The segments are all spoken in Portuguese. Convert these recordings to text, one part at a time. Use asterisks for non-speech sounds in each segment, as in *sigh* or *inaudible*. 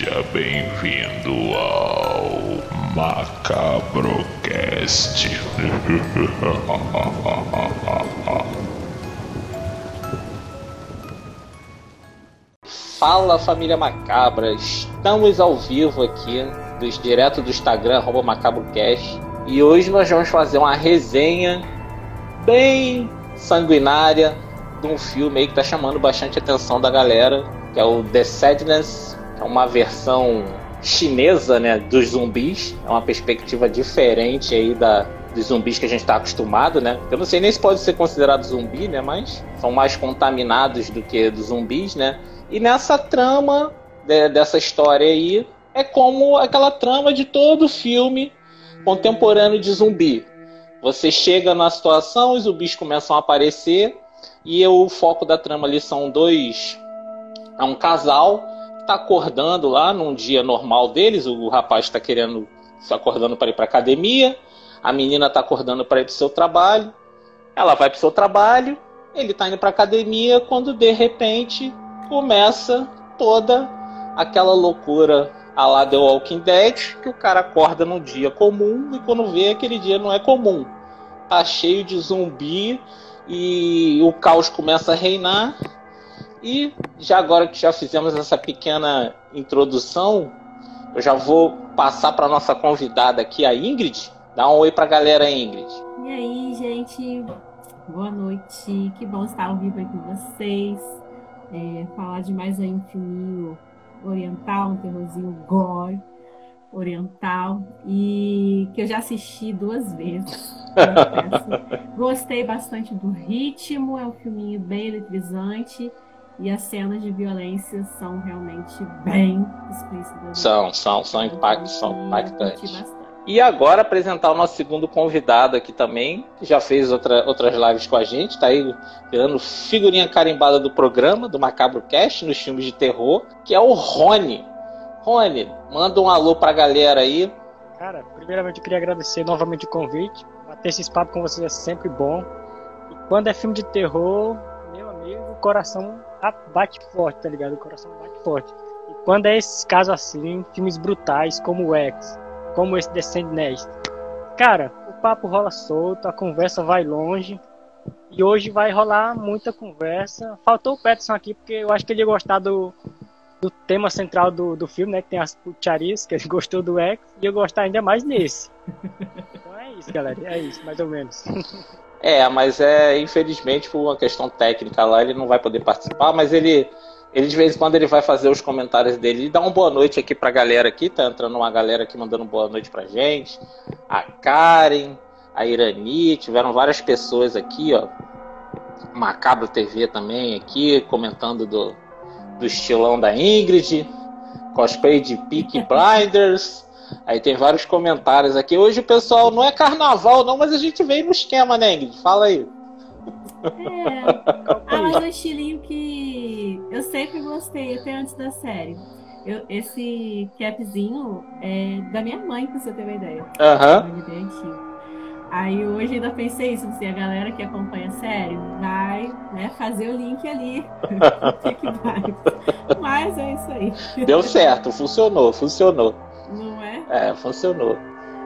Seja bem-vindo ao Macabrocast. Fala família Macabra, estamos ao vivo aqui, dos, direto do Instagram, MacabroCast, e hoje nós vamos fazer uma resenha bem sanguinária de um filme aí que tá chamando bastante atenção da galera, que é o The Sadness, é uma versão chinesa, né, dos zumbis, é uma perspectiva diferente aí da, dos zumbis que a gente está acostumado, né? Eu não sei nem se pode ser considerado zumbi, né? Mas são mais contaminados do que dos zumbis, né? E nessa trama de, dessa história aí é como aquela trama de todo filme contemporâneo de zumbi. Você chega na situação, os zumbis começam a aparecer e o foco da trama ali são dois, é um casal está acordando lá num dia normal deles. O rapaz está querendo se acordando para ir para academia, a menina está acordando para ir para o seu trabalho. Ela vai para o seu trabalho, ele está indo para academia quando de repente começa toda aquela loucura a lá The Walking Dead, que o cara acorda num dia comum e quando vê aquele dia não é comum. Tá cheio de zumbi e o caos começa a reinar. E já agora que já fizemos essa pequena introdução, eu já vou passar para nossa convidada aqui, a Ingrid. Dá um oi para a galera, Ingrid. E aí, gente? Boa noite. Que bom estar ao vivo aí com vocês é, falar de mais um filminho oriental, um terrorzinho gore oriental e que eu já assisti duas vezes. *laughs* Gostei bastante do ritmo, é um filminho bem eletrizante e as cenas de violência são realmente bem explícitas. São, são, são, impact, são impactantes. E agora apresentar o nosso segundo convidado aqui também, que já fez outra, outras lives com a gente, tá aí virando figurinha carimbada do programa, do Macabro Cast, nos filmes de terror, que é o Rony. Rony, manda um alô pra galera aí. Cara, primeiramente eu queria agradecer novamente o convite. Bater esse papo com vocês é sempre bom. E quando é filme de terror, meu amigo, o coração bate forte, tá ligado? O coração bate forte. E quando é esses casos assim, filmes brutais como o X, como esse Descendentes. Cara, o papo rola solto, a conversa vai longe. E hoje vai rolar muita conversa. Faltou o Peterson aqui, porque eu acho que ele ia gostar do, do tema central do, do filme, né? Que tem as putarias, que ele *laughs* gostou do X, e eu gostar ainda mais nesse. *laughs* Então é isso, galera. É isso, mais ou menos. *laughs* É, mas é, infelizmente, por uma questão técnica lá, ele não vai poder participar, mas ele ele de vez em quando ele vai fazer os comentários dele e dá uma boa noite aqui pra galera aqui. Tá entrando uma galera aqui mandando boa noite pra gente. A Karen, a Irani, tiveram várias pessoas aqui, ó. Macabro TV também aqui, comentando do, do estilão da Ingrid. Cosplay de Peak Blinders. Aí tem vários comentários aqui. Hoje o pessoal não é carnaval, não, mas a gente veio no esquema, né, Ingrid? Fala aí. É. Ah, mas um estilinho que eu sempre gostei, até antes da série. Eu, esse capzinho é da minha mãe, pra você ter uma ideia. Aham. Uhum. Aí hoje ainda pensei isso, se a galera que acompanha a série vai né, fazer o link ali. *laughs* *laughs* Mas é isso aí. Deu certo, funcionou, funcionou. É? É, funcionou.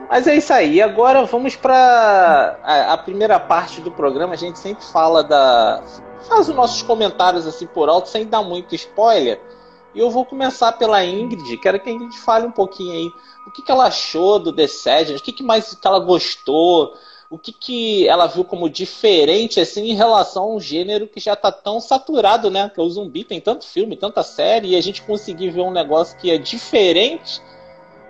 Mas é isso aí. Agora vamos para a, a, primeira parte do programa. A gente sempre fala da. Faz os nossos comentários assim por alto, sem dar muito spoiler. E eu vou começar pela Ingrid. Quero que a Ingrid fale um pouquinho aí. O que, que ela achou do The Sedgers? O que, que mais que ela gostou? O que, que ela viu como diferente assim em relação a um gênero que já está tão saturado, né? Que é o zumbi tem tanto filme, tanta série, e a gente conseguir ver um negócio que é diferente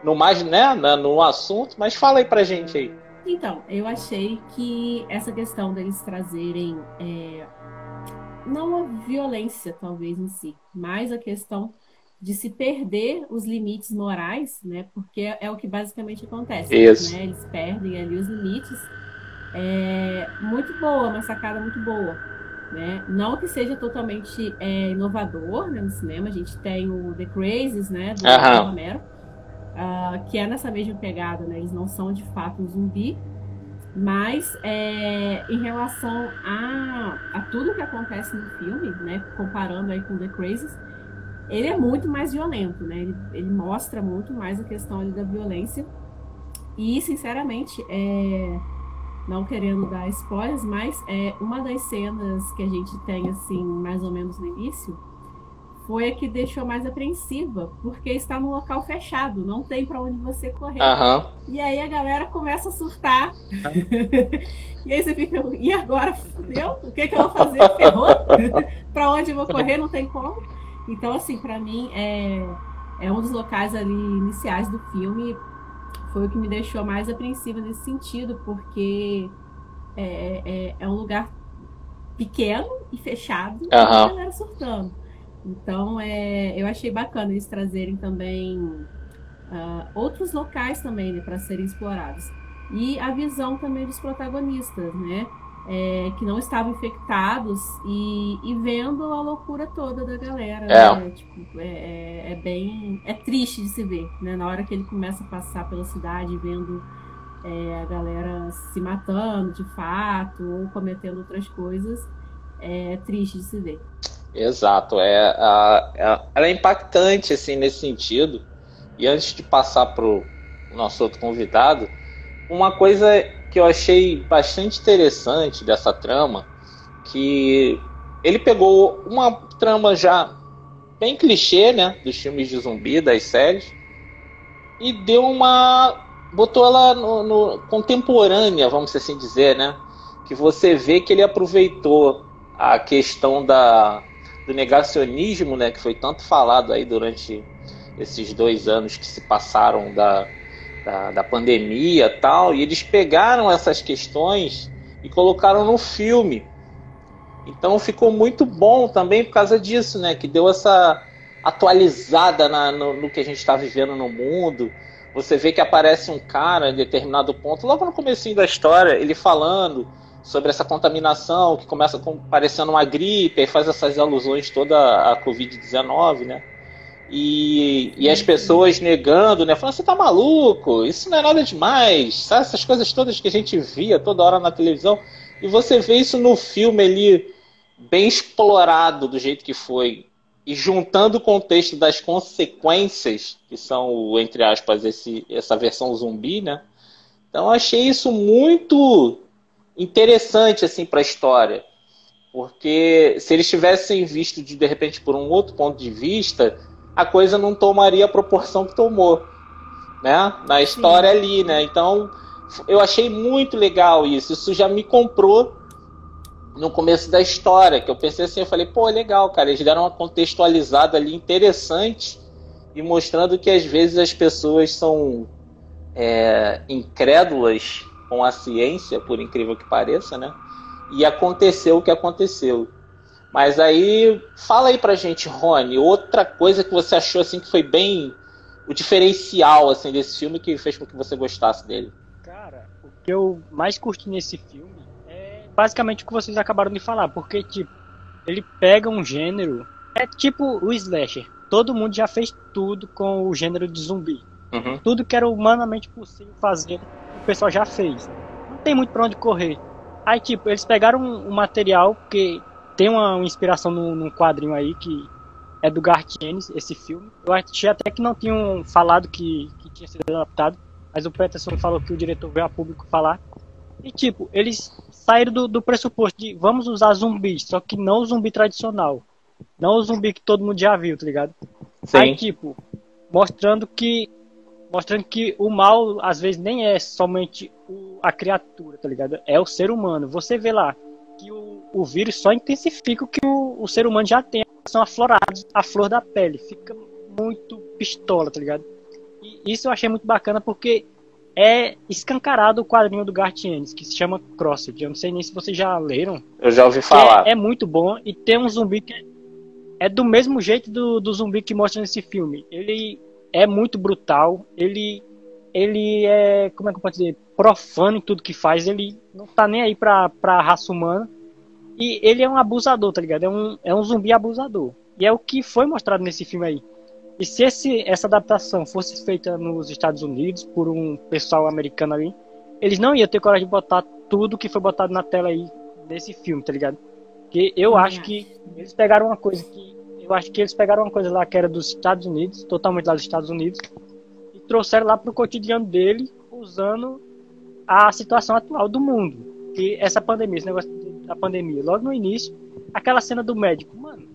no mais, né, no assunto, mas fala aí pra gente aí. Então, eu achei que essa questão deles trazerem é, não a violência, talvez em si, mas a questão de se perder os limites morais, né? Porque é, o que basicamente acontece. Isso. Né? Eles perdem ali os limites. É muito boa, uma sacada muito boa. Né? Não que seja totalmente é, inovador né, no cinema. A gente tem o The Crazies, né? Do Romero uh, que é nessa mesma pegada, né? Eles não são de fato um zumbi, mas é, em relação a, a tudo que acontece no filme, né? Comparando aí com The Crazies, ele é muito mais violento, né? Ele, ele mostra muito mais a questão ali da violência. E, sinceramente, é, não querendo dar spoilers, mas é uma das cenas que a gente tem, assim, mais ou menos no início, foi a que deixou mais apreensiva, porque está num local fechado, não tem para onde você correr. Uhum. E aí a galera começa a surtar. *laughs* e aí você fica, e agora? Fudeu? O que, que eu vou fazer? Ferrou? *laughs* para onde eu vou correr? Não tem como. Então, assim, para mim, é, é um dos locais ali iniciais do filme. Foi o que me deixou mais apreensiva nesse sentido, porque é, é, é um lugar pequeno e fechado uhum. e a galera surtando. Então, é, eu achei bacana eles trazerem também uh, outros locais também né, para serem explorados. E a visão também dos protagonistas, né? É, que não estavam infectados e, e, vendo a loucura toda da galera. É. Né? Tipo, é, é, é, bem. É triste de se ver, né? Na hora que ele começa a passar pela cidade vendo é, a galera se matando de fato ou cometendo outras coisas, é triste de se ver. Exato, é, a, é, ela é impactante assim nesse sentido. E antes de passar para o nosso outro convidado, uma coisa que eu achei bastante interessante dessa trama, que ele pegou uma trama já bem clichê, né, dos filmes de zumbi, das séries, e deu uma botou ela no, no contemporânea, vamos assim dizer, né, que você vê que ele aproveitou a questão da do negacionismo, né, que foi tanto falado aí durante esses dois anos que se passaram da, da, da pandemia tal, e eles pegaram essas questões e colocaram no filme. Então ficou muito bom também por causa disso, né, que deu essa atualizada na, no, no que a gente está vivendo no mundo. Você vê que aparece um cara em determinado ponto, logo no começo da história, ele falando sobre essa contaminação que começa com, parecendo uma gripe e faz essas alusões toda à Covid-19, né? E, e as pessoas negando, né? Falando, você tá maluco, isso não é nada demais, sabe? Essas coisas todas que a gente via toda hora na televisão. E você vê isso no filme ali, bem explorado do jeito que foi. E juntando o contexto das consequências, que são, entre aspas, esse, essa versão zumbi, né? Então achei isso muito interessante assim para a história, porque se eles tivessem visto de, de repente por um outro ponto de vista, a coisa não tomaria a proporção que tomou, né? Na história Sim. ali, né? Então eu achei muito legal isso. Isso já me comprou no começo da história, que eu pensei assim, eu falei, pô, legal, cara, eles deram uma contextualizada ali interessante e mostrando que às vezes as pessoas são é, incrédulas com a ciência, por incrível que pareça, né? E aconteceu o que aconteceu. Mas aí, fala aí pra gente, Rony, outra coisa que você achou assim que foi bem o diferencial assim desse filme que fez com que você gostasse dele. Cara, o que eu mais curti nesse filme é basicamente o que vocês acabaram de falar, porque tipo, ele pega um gênero, é tipo o slasher. Todo mundo já fez tudo com o gênero de zumbi. Uhum. Tudo que era humanamente possível fazer o pessoal já fez. Não tem muito pra onde correr. Aí, tipo, eles pegaram um, um material que tem uma, uma inspiração num, num, quadrinho aí que é do Garth Ennis, esse filme. Eu achei até que não tinham falado que, que tinha sido adaptado, mas o Peterson falou que o diretor veio a público falar. E, tipo, eles saíram do, do pressuposto de vamos usar zumbis, só que não o zumbi tradicional. Não o zumbi que todo mundo já viu, tá ligado? Sim. Aí, tipo, mostrando que mostrando que o mal às vezes nem é somente o, a criatura, tá ligado? É o ser humano. Você vê lá que o, o vírus só intensifica o que o, o ser humano já tem, são aflorados, a flor da pele, fica muito pistola, tá ligado? E isso eu achei muito bacana porque é escancarado o quadrinho do Garth Ennis, que se chama Crossed. Eu não sei nem se vocês já leram. Eu já ouvi falar. É, é, muito bom e tem um zumbi que é, é do mesmo jeito do, do zumbi que mostra nesse filme. Ele é muito brutal. Ele ele é, como é que eu posso dizer, profano em tudo que faz. Ele não tá nem aí pra, pra raça humana. E ele é um abusador, tá ligado? É um, é um zumbi abusador. E é o que foi mostrado nesse filme aí. E se esse, essa adaptação fosse feita nos Estados Unidos por um pessoal americano ali, eles não iam ter coragem de botar tudo que foi botado na tela aí nesse filme, tá ligado? Porque eu acho que eles pegaram uma coisa que Eu acho que eles pegaram uma coisa lá que era dos Estados Unidos, totalmente lá dos Estados Unidos, e trouxeram lá pro cotidiano dele, usando a situação atual do mundo. E essa pandemia, esse negócio da pandemia, logo no início, aquela cena do médico, mano,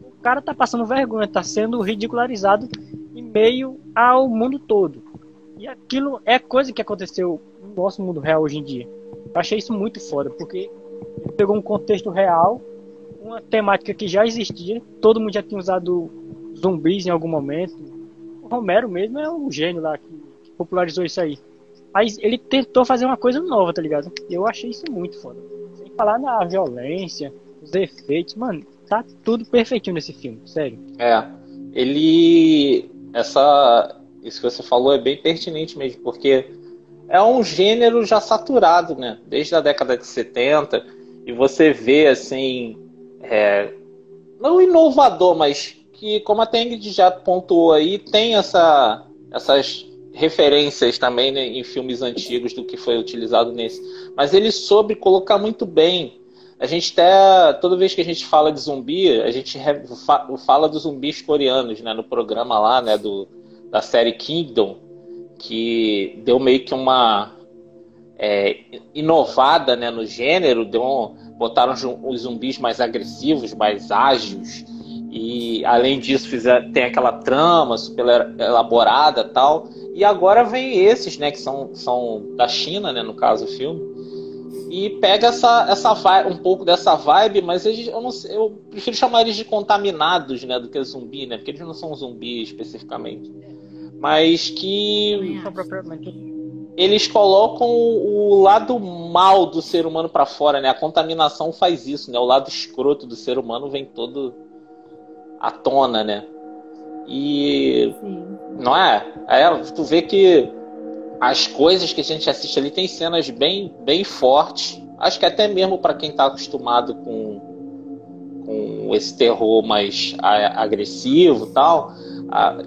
o cara tá passando vergonha, tá sendo ridicularizado em meio ao mundo todo. E aquilo é coisa que aconteceu no nosso mundo real hoje em dia. Eu achei isso muito foda, porque ele pegou um contexto real, uma temática que já existia, todo mundo já tinha usado zumbis em algum momento. O Romero mesmo é um gênio lá que, popularizou isso aí. Mas ele tentou fazer uma coisa nova, tá ligado? Eu achei isso muito foda. Sem falar na violência, os efeitos, mano, tá tudo perfeitinho nesse filme, sério. É. Ele. Essa. Isso que você falou é bem pertinente mesmo, porque é um gênero já saturado, né? Desde a década de 70. E você vê, assim. É, não inovador, mas que, como a Teng já pontuou aí, tem essa, essas referências também né, em filmes antigos do que foi utilizado nesse. Mas ele soube colocar muito bem. A gente até, toda vez que a gente fala de zumbi, a gente fala dos zumbis coreanos, né, no programa lá, né, do, da série Kingdom, que deu meio que uma é, inovada, né, no gênero, deu um, botaram os zumbis mais agressivos, mais ágeis, e além disso fizer, tem aquela trama super elaborada tal. E agora vem esses, né, que são, são da China, né, no caso o filme. E pega essa, essa vibe, um pouco dessa vibe, mas eles, eu, não sei, eu prefiro chamar eles de contaminados, né, do que zumbi, né, porque eles não são zumbis especificamente. Mas que eles colocam o lado mal do ser humano para fora, né? A contaminação faz isso, né? O lado escroto do ser humano vem todo à tona, né? E Sim. não é? é? Tu vê que as coisas que a gente assiste ali tem cenas bem, bem fortes. Acho que até mesmo para quem está acostumado com, com esse terror mais agressivo tal,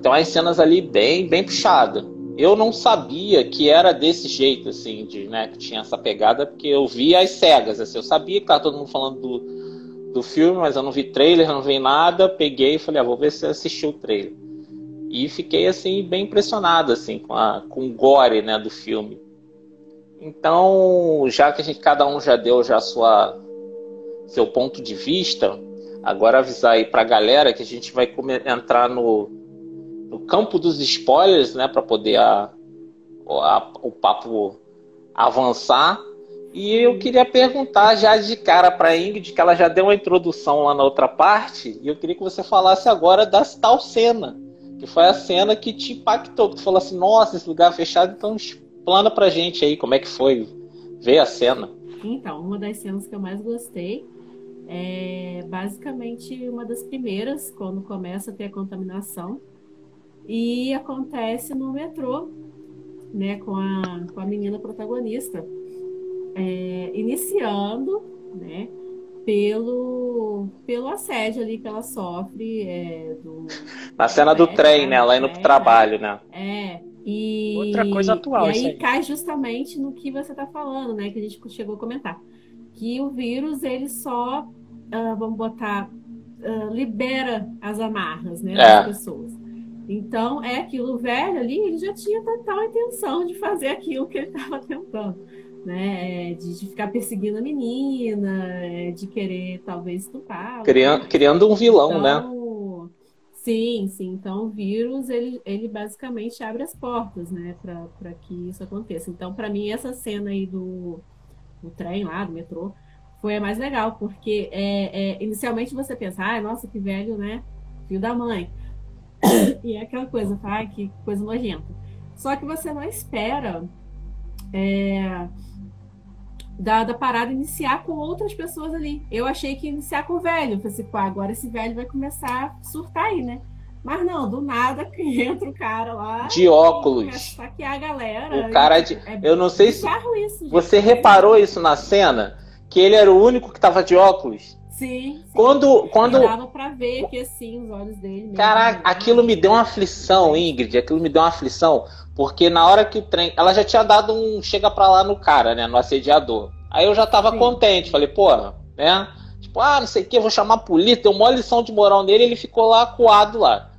tem umas cenas ali bem, bem puxadas. Eu não sabia que era desse jeito, assim, de, né, que tinha essa pegada, porque eu vi as cegas, assim, eu sabia que tava todo mundo falando do, do filme, mas eu não vi trailer, não vi nada, peguei e falei, ah, vou ver se assistiu o trailer. E fiquei assim bem impressionado assim com, a, com o gore né, do filme. Então, já que a gente cada um já deu já sua seu ponto de vista, agora avisar aí para a galera que a gente vai entrar no, no campo dos spoilers, né, para poder a, a, o papo avançar. E eu queria perguntar já de cara para Ingrid, que ela já deu uma introdução lá na outra parte, e eu queria que você falasse agora da tal cena que foi a cena que te impactou, que tu falou assim, nossa, esse lugar fechado, então explana pra gente aí como é que foi ver a cena. Então, uma das cenas que eu mais gostei é basicamente uma das primeiras, quando começa a ter a contaminação. E acontece no metrô, né, com a, com a menina protagonista. É, iniciando, né, pelo, pelo assédio ali que ela sofre. É, do, Na cena do, trem, né? Ela indo pro trabalho, né? É. E, Outra coisa atual. E aí, aí, cai justamente no que você tá falando, né? Que a gente chegou a comentar. Que o vírus, ele só, uh, vamos botar, uh, libera as amarras, né? Das é. pessoas. Então, é aquilo velho ali, ele já tinha total intenção de fazer aquilo que ele *laughs* estava tentando né? É, de, de, ficar perseguindo a menina, é, de querer talvez estuprar. Criando, criando um vilão, né? então, né? Sim, sim. Então o vírus ele, ele basicamente abre as portas, né, para que isso aconteça. Então, para mim, essa cena aí do, do trem lá, do metrô, foi a mais legal, porque é, é, inicialmente você pensa, ah, nossa, que velho, né? Filho da mãe. *coughs* e é aquela coisa, tá? Que coisa nojenta. Só que você não espera é, da, da parada iniciar com outras pessoas ali. Eu achei que ia iniciar com o velho. Eu falei assim, pô, agora esse velho vai começar a surtar aí, né? Mas não, do nada que *laughs* entra o cara lá. De óculos. Saquear a galera. O cara de. É eu não sei se. Isso, você reparou isso na cena? Que ele era o único que tava de óculos? Sim. sim. Quando. quando... Dava pra ver que assim, os olhos dele. Caraca, aquilo me deu uma aflição, Ingrid. Aquilo me deu uma aflição. Porque na hora que o trem. Ela já tinha dado um chega pra lá no cara, né? No assediador. Aí eu já tava Sim. contente. Falei, pô, né? Tipo, ah, não sei o que, vou chamar a polícia, deu uma lição de moral nele, ele ficou lá acuado lá.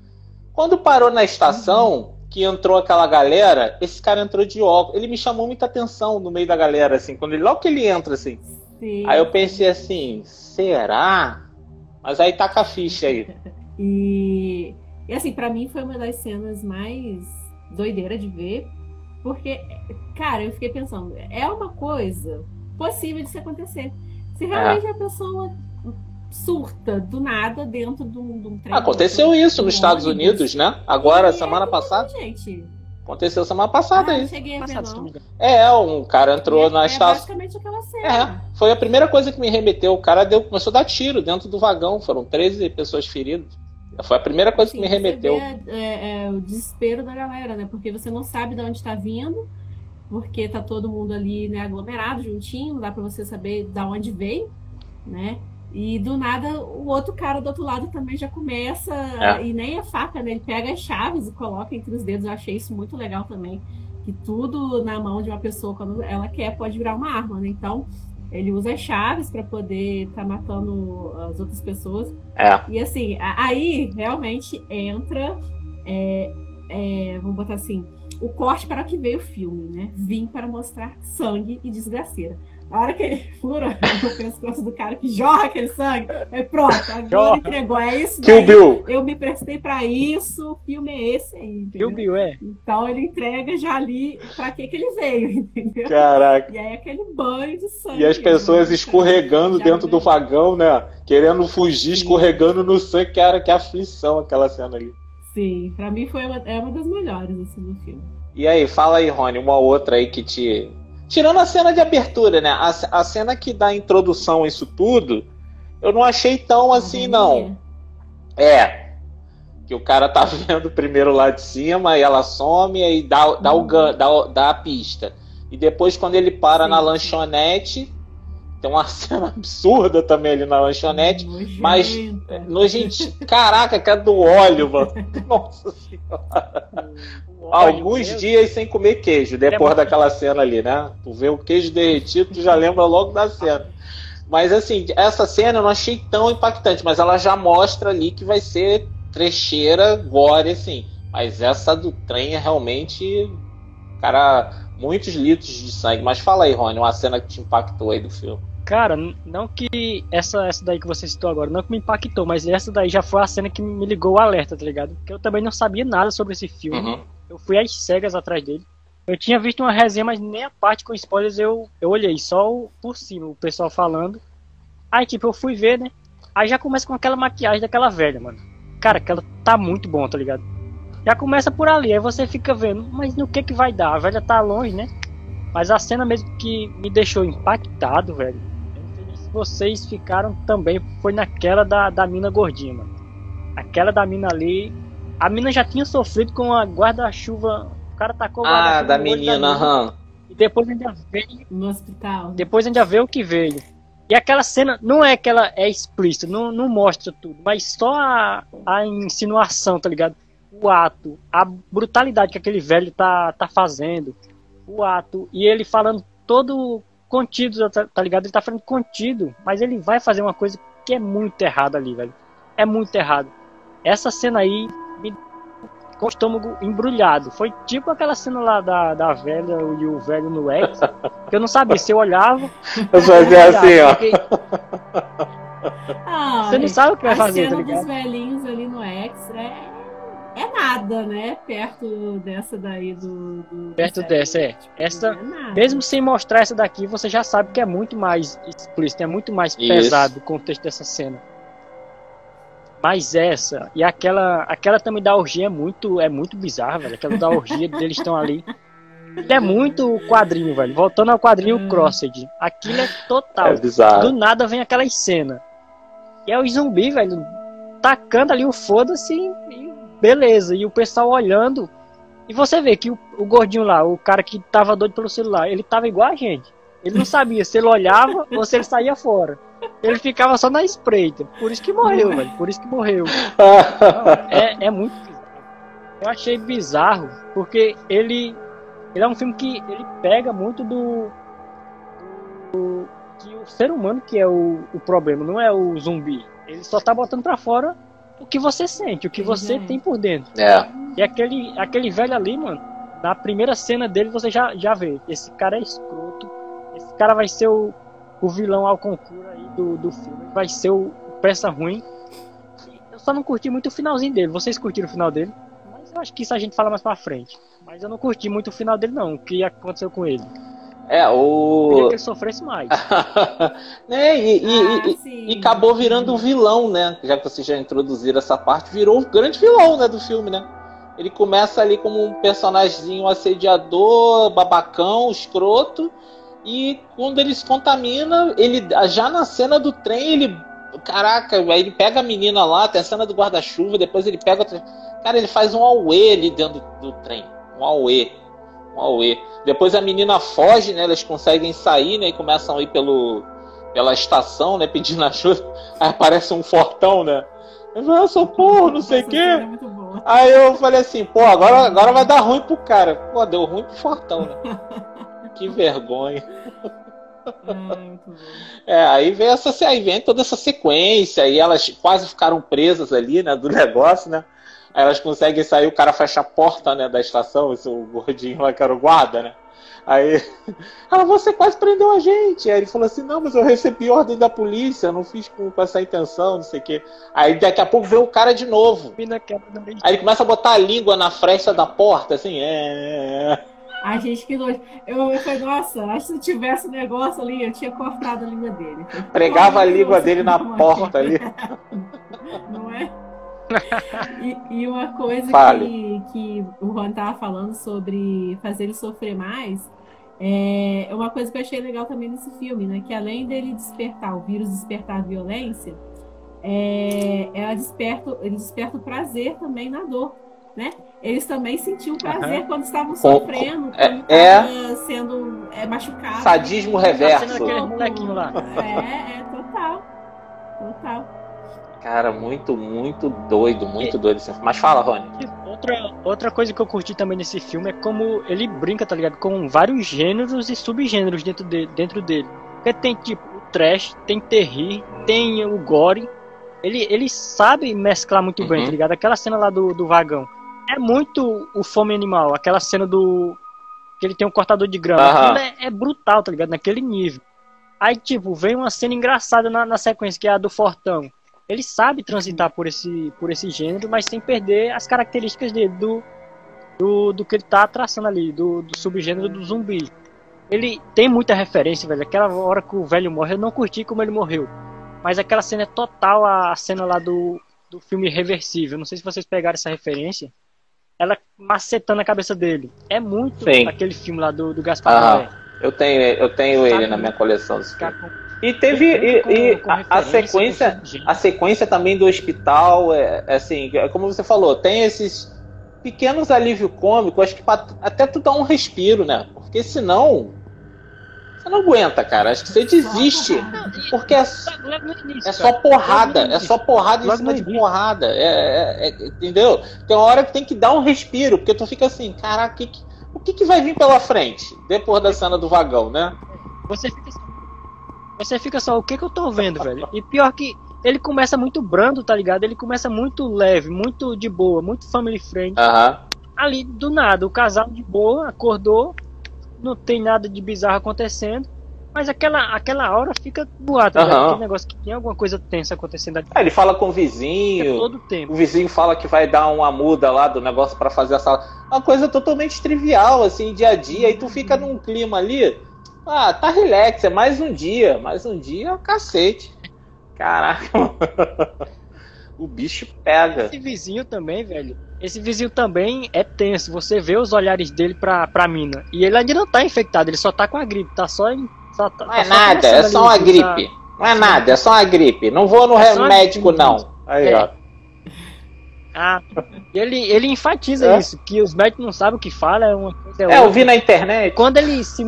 Quando parou na estação, uhum. que entrou aquela galera, esse cara entrou de óculos. Ele me chamou muita atenção no meio da galera, assim, quando ele, logo que ele entra, assim. Sim. Aí eu pensei assim, será? Mas aí taca a ficha aí. *laughs* e, e assim, para mim foi uma das cenas mais doideira de ver, porque, cara, eu fiquei pensando, é uma coisa possível de se acontecer. Se realmente é. a pessoa surta do nada dentro de um, de um trem. Aconteceu isso nos Estados Unidos, né? Agora, semana passada. Gente. Aconteceu semana passada ah, isso. Cheguei a ver, não. É, um cara entrou é, na é estação. basicamente aquela cena. É, foi a primeira coisa que me remeteu. O cara deu, começou a dar tiro dentro do vagão. Foram 13 pessoas feridas. Foi a primeira coisa assim, que me remeteu. É, é, o desespero da galera, né? Porque você não sabe de onde está vindo, porque tá todo mundo ali né, aglomerado, juntinho, não dá para você saber de onde veio, né? E do nada o outro cara do outro lado também já começa, é. e nem a faca, né? Ele pega as chaves e coloca entre os dedos. Eu achei isso muito legal também. Que tudo na mão de uma pessoa, quando ela quer, pode virar uma arma, né? Então, ele usa as chaves para poder estar tá matando as outras pessoas. É. E assim, aí realmente entra, é, é, vamos botar assim, o corte para o que veio o filme, né? Vim para mostrar sangue e desgraceira. A hora que ele fura o pescoço do cara que jorra aquele sangue, é pronto, agora entregou. É isso daí. Bill. Eu me prestei para isso, o filme é esse aí. Kill Bill, é. Então ele entrega já ali para que que ele veio, *laughs* entendeu? Caraca. E aí aquele banho de sangue. E as pessoas né? escorregando dentro do vagão, né? Querendo fugir, Sim. escorregando no sangue, que era que aflição aquela cena ali. Sim, para mim foi uma, é uma das melhores assim do filme. E aí, fala aí, Rony, uma outra aí que te Tirando a cena de abertura, né? A, a cena que dá a introdução a isso tudo, eu não achei tão assim, não. É. Que o cara tá *laughs* vendo primeiro lá de cima e ela some e dá, dá, o, uhum. dá, dá a pista. E depois, quando ele para Sim. na lanchonete, tem uma *laughs* cena absurda também ali na lanchonete, Nojenta. mas nojente, caraca, que é do óleo, mano. *laughs* Nossa senhora alguns dias sem comer queijo, depois é daquela cena ali, né? Tu vê o queijo derretido, tu já lembra logo da cena. Mas assim, essa cena eu não achei tão impactante, mas ela já mostra ali que vai ser trecheira, gore, assim. Mas essa do trem é realmente, cara, muitos litros de sangue. Mas fala aí, Rony, uma cena que te impactou aí do filme. Cara, não que essa, essa daí que você citou agora, não que me impactou, mas essa daí já foi a cena que me ligou o alerta, tá ligado? Porque eu também não sabia nada sobre esse filme. Uhum. Eu fui às cegas atrás dele. Eu tinha visto uma resenha, mas nem a parte com spoilers eu, eu olhei, só o, por cima, o pessoal falando. Aí, tipo, eu fui ver, né? Aí já começa com aquela maquiagem daquela velha, mano. Cara, aquela tá muito bom, tá ligado? Já começa por ali, aí você fica vendo, mas no que que vai dar? A velha tá longe, né? Mas a cena mesmo que me deixou impactado, velho. Vocês ficaram também, foi naquela da, da mina gordinha, mano. Aquela da mina ali, a mina já tinha sofrido com a guarda-chuva. O cara tacou Ah, da menina, aham. E depois ainda veio. No hospital. Depois ainda veio o que veio. E aquela cena, não é que ela é explícita, não, não mostra tudo, mas só a, a insinuação, tá ligado? O ato, a brutalidade que aquele velho tá, tá fazendo, o ato, e ele falando todo contido, tá, tá ligado? Ele tá falando contido, mas ele vai fazer uma coisa que é muito errada ali, velho. É muito errado. Essa cena aí me com o estômago embrulhado. Foi tipo aquela cena lá da, da velha e o velho no X, *laughs* que eu não sabia se eu olhava. Eu fazia *laughs* assim, ó. Porque... Ah, Você não sabe o que vai fazer, tá ligado? dos velhinhos ali nada, né? Perto dessa daí do. do Perto dessa, é. Tipo, essa, é mesmo sem mostrar essa daqui, você já sabe que é muito mais explícito, é muito mais Isso. pesado o contexto dessa cena. Mas essa e aquela, aquela também da orgia é muito, é muito bizarra, velho. Aquela da orgia *laughs* deles estão ali. É muito quadrinho, velho. Voltando ao quadrinho hum. Crossed. Aquilo é total. É bizarro. Do nada vem aquela cena. E é o zumbi, velho, tacando ali o foda-se e beleza. E o pessoal olhando. E você vê que o, o, gordinho lá, o cara que tava doido pelo celular, ele tava igual a gente. Ele não sabia se ele olhava *laughs* ou se ele saía fora. Ele ficava só na espreita. Por isso que morreu, velho. Por isso que morreu. *laughs* é, é muito bizarro. Eu achei bizarro, porque ele. Ele é um filme que ele pega muito do. do que o ser humano que é o, o problema, não é o zumbi. Ele só tá botando pra fora o que você sente, o que você É. tem por dentro. É. E aquele, aquele velho ali, mano, na primeira cena dele você já, já vê. Esse cara é escroto. Esse cara vai ser o, o vilão ao concurso aí do, do filme. Vai ser o, o peça ruim. Eu só não curti muito o finalzinho dele. Vocês curtiram o final dele? Mas eu acho que isso a gente fala mais pra frente. Mas eu não curti muito o final dele, não. O que aconteceu com ele. É, Eu queria o. que ele sofresse mais. *laughs* né, e, e- Ah, e- sim. e acabou virando o vilão, né? Já que vocês já introduziram essa parte, virou o grande vilão, né, do filme, né? Ele começa ali como um personagemzinho assediador, babacão, escroto, e quando ele se contamina, ele já na cena do trem, ele. Caraca, aí ele pega a menina lá, tem a cena do guarda-chuva, depois ele pega outra. Cara, ele faz um auê ali dentro do, do trem. Um auê. Um auê. Depois a menina foge, né? Elas conseguem sair, né? E começam a ir pelo, pela estação, né? Pedindo *laughs* ajuda. Aí aparece um fortão, né? Eu falo, ah, socorro, não sei o quê. é. Aí eu falei assim, pô, agora, agora vai dar ruim pro cara. Pô, deu ruim pro fortão, né? *laughs* Que vergonha. É, aí vem essa, aí vem toda essa sequência, e elas quase ficaram presas ali, né, do *laughs* negócio, né? Aí elas conseguem sair, o cara fecha a porta, né, da estação, esse o gordinho lá que era o guarda, né? Aí ela, *laughs* você quase prendeu a gente. Aí ele falou assim, não, mas eu recebi ordem da polícia, não fiz com, com essa intenção, não sei o quê. Aí daqui a pouco vem o cara de novo. Aí ele começa a botar a língua na fresta da porta, assim, é. é, é. Ai, gente, que nojo. Eu, eu falei, nossa, acho que se tivesse um negócio ali, eu tinha cortado a língua dele. Pregava a "Pô, língua dele na é?" porta ali. *laughs* Não é? *laughs* E, e uma coisa Fale. que, que o Juan tava falando sobre fazer ele sofrer mais é uma coisa que eu achei legal também nesse filme, né? Que além dele despertar o vírus, despertar a violência, é, ela desperta, ele desperta o prazer também na dor, né? Eles também sentiam prazer quando estavam sofrendo, é- quando é- estavam sendo é, machucados. Sadismo reverso. É, é, total. Total. Cara, muito, muito doido, muito doido. esse filme. Mas fala, Rony. Outra, outra coisa que eu curti também nesse filme é como ele brinca, tá ligado? Com vários gêneros e subgêneros dentro, de, dentro dele. Porque tem tipo o trash, tem terrir, tem o gore. Ele, ele sabe mesclar muito bem, Uhum. tá ligado? Aquela cena lá do, do vagão. É muito o fome animal, aquela cena do. que ele tem um cortador de grama. Aquilo é, é brutal, tá ligado? Naquele nível. Aí, tipo, vem uma cena engraçada na, na sequência, que é a do Fortão. Ele sabe transitar por esse, por esse gênero, mas sem perder as características dele, do, do, do que ele tá traçando ali, do, do subgênero do zumbi. Ele tem muita referência, velho. Aquela hora que o velho morre, eu não curti como ele morreu. Mas aquela cena é total a cena lá do, do filme Reversível. Não sei se vocês pegaram essa referência. Ela macetando a cabeça dele. É muito Sim. aquele filme lá do, do Gaspar. Noé. Eu tenho, eu tenho ele Sabe? na minha coleção. com- E teve e, com- e com a, sequência, a sequência também do hospital é, é assim, é como você falou, tem esses pequenos alívios cômicos, acho que pra, até tu dar um respiro, né? Porque senão você não aguenta, cara. Acho que você desiste, porque é, início, é só porrada, no é só porrada em cima de porrada, é, é- é- entendeu? Tem uma hora que tem que dar um respiro, porque tu fica assim, caraca, o que, que vai vir pela frente depois da cena do vagão, né? Você fica só, você fica só, o que que eu tô vendo, velho? E pior que ele começa muito brando, tá ligado? Ele começa muito leve, muito de boa, muito family friend. Ali, do nada, o casal de boa, acordou, não tem nada de bizarro acontecendo, mas aquela, aquela hora fica ar, tá? Aham. Aquele negócio que tem alguma coisa tensa acontecendo ali Aí ele fala com o vizinho, todo o tempo. o vizinho fala que vai dar uma muda lá do negócio pra fazer a sala. Uma coisa totalmente trivial, assim, dia a dia, e tu fica num clima ali. Ah, tá relax, é mais um dia. Mais um dia é o cacete. Caraca, o bicho pega. Esse vizinho também, velho. Esse vizinho também é tenso. Você vê os olhares dele pra, pra mina. E ele ainda não tá infectado, ele só tá com a gripe. Tá só em. Só, tá, Não é tá nada, é só uma ali, tá- gripe. Não é nada, é só uma gripe. Não vou no É uma médico, não. Aí, É. ó. Ah, ele, ele enfatiza É? isso, que os médicos não sabem o que fala, é uma coisa. É, outra. eu vi na internet. Quando ele se.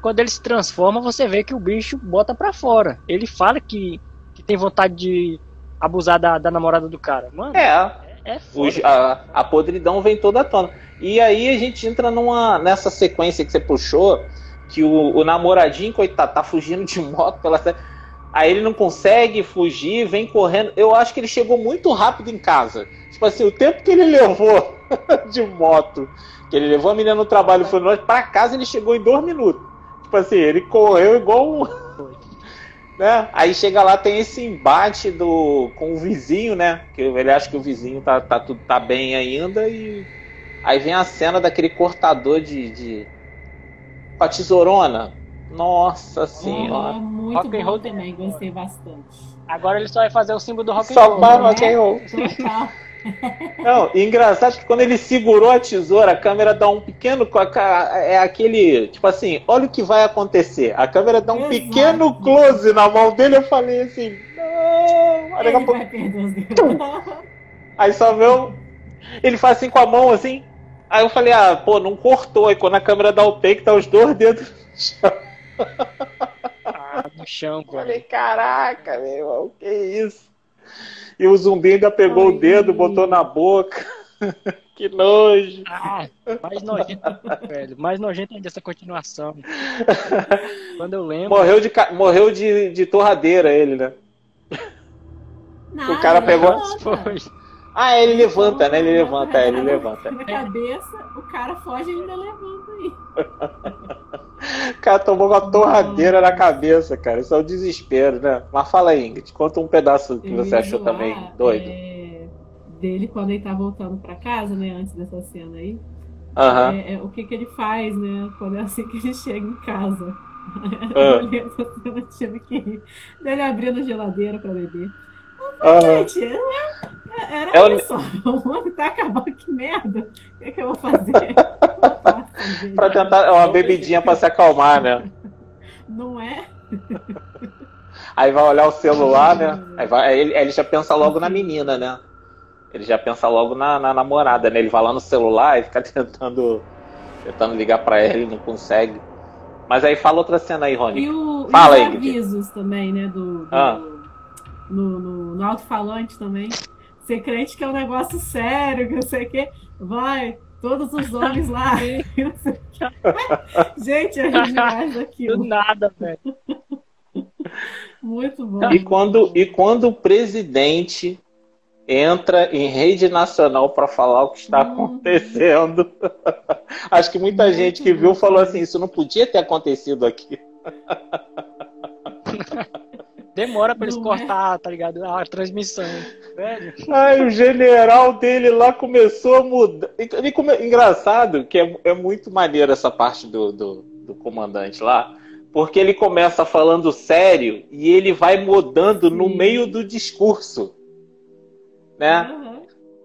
Quando ele se transforma, você vê que o bicho bota pra fora. Ele fala que, que tem vontade de abusar da, da namorada do cara. Mano, É, é. Os- a, a podridão vem toda à tona. E aí a gente entra numa, nessa sequência que você puxou, que o, o namoradinho, coitado, tá fugindo de moto pela. Aí ele não consegue fugir, vem correndo. Eu acho que ele chegou muito rápido em casa. Tipo assim, o tempo que ele *laughs* levou de moto, que ele levou a menina no trabalho e foi nós pra casa, ele chegou em dois minutos. Tipo assim, ele correu igual um. *laughs* né? Aí chega lá, tem esse embate do com o vizinho, né? Que ele acha que o vizinho tá, tá, tudo, tá bem ainda e. Aí vem a cena daquele cortador de. de... com a tesourona. Nossa senhora. Oh, muito Rock and bom roll também, gostei bastante. Agora ele só vai fazer o símbolo do rock and Só roll. para né? rock and roll. Total. *laughs* Não, e engraçado que quando ele segurou a tesoura, a câmera dá um pequeno. É aquele. Tipo assim, olha o que vai acontecer. A câmera dá um Exato. pequeno close na mão dele. Eu falei assim, não. Aí, daqui a Ele pouco- vai dedos. aí só o. Ele faz assim com a mão assim. Aí eu falei, ah, pô, não cortou. Aí quando a câmera dá o take, tá os dois dedos no chão. Ah, no chão, Eu falei, caraca, meu irmão, que isso? E o zumbi ainda pegou Ai. o dedo, botou na boca. *laughs* que nojo. Ah, mais nojento, *laughs* velho. Mais nojento ainda essa continuação. Quando eu lembro. Morreu de, morreu de, de torradeira ele, né? Nada, cara pegou- levanta. Foi. Ah, ele levanta, né? Ele levanta, é, ele levanta. Na cabeça, o cara foge e ainda levanta aí. *laughs* O cara tomou uma torradeira na cabeça, cara. Isso é o desespero, né? Mas fala aí, Ingrid, conta um pedaço que você achou também doido. é, dele quando ele tá voltando pra casa, né? Antes dessa cena aí. Aham. É, é, o que que ele faz, né? Quando é assim que ele chega em casa. *laughs* Ah. Eu tive que rir. Dele abrindo a geladeira pra beber. aham. Gente, era, era É o- isso. *laughs* O mundo tá acabando, que merda. O que, que eu vou fazer? *laughs* Pra tentar. É uma bebidinha pra se acalmar, né? *laughs* Não é? Aí vai olhar o celular, né? Aí, vai- aí ele, aí ele já pensa logo na menina, né? Ele já pensa logo na, na namorada, né? Ele vai lá no celular e fica tentando, tentando ligar pra ela e não consegue. Mas aí fala outra cena aí, E, Rony. o, Fala, e os Ingrid. avisos também, né? Do, do- Ah. no, no, no alto-falante também. Ser crente que é um negócio sério, que não sei o quê. Vai, todos os homens lá. *laughs* *laughs* não sei o quê. Gente, é *laughs* demais Do aquilo. nada, velho. Muito bom. E quando, e quando o presidente entra em rede nacional para falar o que está Hum. acontecendo, acho que muita gente que viu falou assim: isso não podia ter acontecido aqui. Demora pra eles Não é? cortar, tá ligado? A transmissão. Velho. Ai, o general dele lá começou a mudar. Ele come- Engraçado que é, é muito maneiro essa parte do, do, do comandante lá, porque ele começa falando sério e ele vai mudando no Sim. meio do discurso. Né? Aham.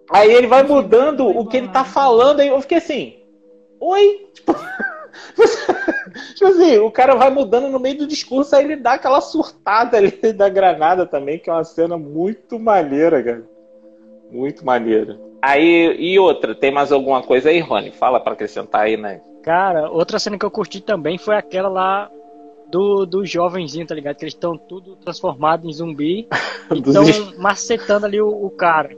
Aí ele vai mudando o que ele tá falando, aí eu fiquei assim, oi? *laughs* Tipo, tipo assim, o cara vai mudando no meio do discurso, aí ele dá aquela surtada ali *laughs* da granada também, que é uma cena muito maneira, cara. Muito maneira. Aí, e outra, tem mais alguma coisa aí, Rony? Fala pra acrescentar aí, né? Cara, outra cena que eu curti também foi aquela lá do, do jovenzinho, tá ligado? Que eles estão tudo transformados em zumbi *laughs* e estão es- macetando ali o, o cara.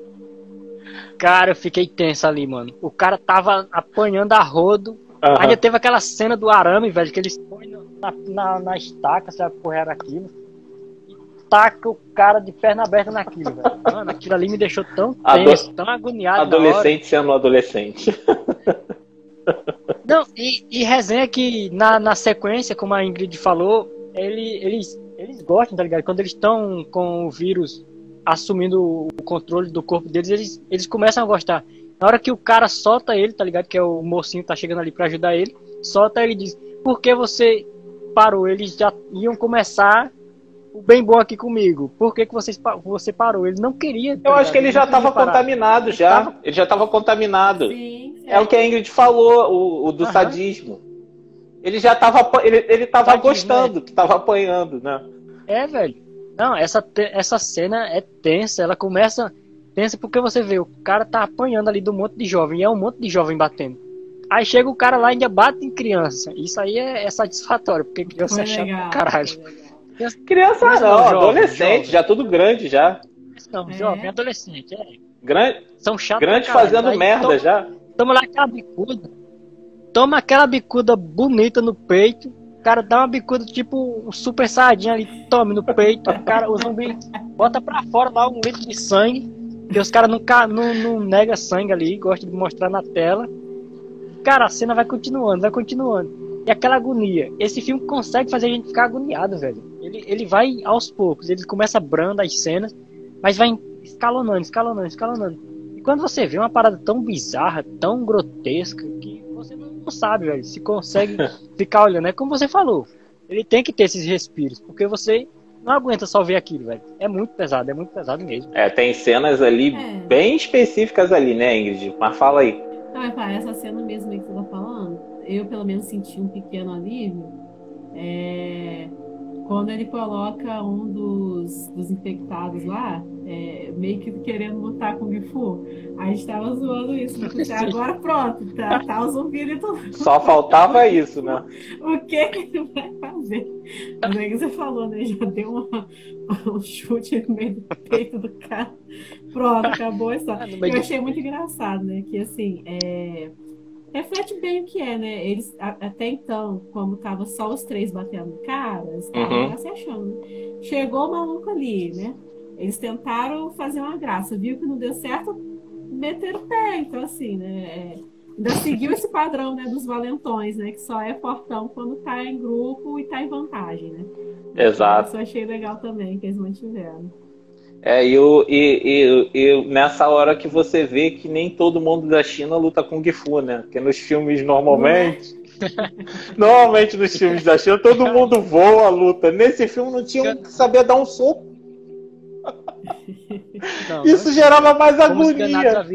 Cara, eu fiquei tenso ali, mano. O cara tava apanhando a rodo. Aham. Ainda teve aquela cena do arame, velho, que eles põem na, na, na estaca, sabe, porra era aquilo. E taca o cara de perna aberta naquilo, velho. *laughs* Mano, aquilo ali me deixou tão Ado- tenso, tão agoniado. Adolescente sendo adolescente. Não, e, e resenha que na, na sequência, como a Ingrid falou, ele, eles, eles gostam, tá ligado? Quando eles estão com o vírus assumindo o controle do corpo deles, eles, eles começam a gostar. Na hora que o cara solta ele, tá ligado? Que é o mocinho que tá chegando ali pra ajudar ele, solta ele e diz: Por que você parou? Eles já iam começar o bem bom aqui comigo. Por que, que vocês, pa- você parou? Ele não queria. tá Eu acho que ele já não queria tava parar. contaminado já. Ele já tava contaminado. Sim, sim. É o que a Ingrid falou, o, o do Aham. sadismo. Ele já tava, apa- ele, ele tava Sadismo, gostando, que tava apanhando, né? É, velho. Não, essa, essa cena é tensa. Ela começa tensa porque você vê, o cara tá apanhando ali do monte de jovem. E é um monte de jovem batendo. Aí chega o cara lá e ainda bate em criança. Isso aí é, é satisfatório, porque criança Foi é chato legal. pra caralho. *laughs* Criança Mas não, não, jovem, adolescente, jovem. já tudo grande já. Não, É. jovem, adolescente. É. Grande, São chatos grande fazendo Aí merda toma, já. Toma lá aquela bicuda. Toma aquela bicuda bonita no peito. O cara dá uma bicuda, tipo um super saiyajin ali, tome no peito. O cara, o zumbi bota pra fora, dá um litro de sangue. E os caras não, não, não nega sangue ali, gosta de mostrar na tela. Cara, a cena vai continuando, vai continuando. E aquela agonia. Esse filme consegue fazer a gente ficar agoniado, velho. Ele, ele vai aos poucos, ele começa brando as cenas, mas vai escalonando, escalonando, escalonando. E quando você vê uma parada tão bizarra, tão grotesca, que você não sabe, velho, se consegue *laughs* ficar olhando. É como você falou. Ele tem que ter esses respiros, porque você não aguenta só ver aquilo, velho. É muito pesado, é muito pesado mesmo. É, tem cenas ali é. bem específicas ali, né, Ingrid? Mas fala aí. Não, é essa cena mesmo aí que você tá falando, eu pelo menos senti um pequeno alívio. É quando ele coloca um dos, dos infectados lá, é, meio que querendo lutar com o Gifu, a gente tava zoando isso, porque agora pronto, tá, tá o zumbi ali todo. Só faltava isso, né? o que que ele vai fazer? Mas aí você falou, né? Já deu uma, um chute no meio do peito do cara. Pronto, acabou a história. Ah, Eu achei muito engraçado, né? Que assim, é reflete bem o que é, né? Eles, a, até então, como tava só os três batendo cara, eles estavam uhum. se achando. Chegou o maluco ali, né? Eles tentaram fazer uma graça, viu que não deu certo, meteram o pé. Então, assim, né? É, ainda seguiu esse padrão né, dos valentões, né? Que só é fortão quando tá em grupo e tá em vantagem, né? Exato. Isso eu achei legal também, que eles mantiveram. É, e, o, e, e, e, nessa hora que você vê que nem todo mundo da China luta com Gifu, né? Porque nos filmes normalmente. *laughs* normalmente nos filmes da China todo mundo voa, luta. Nesse filme não tinha um que sabia dar um soco. Não, Isso gerava mais agonia.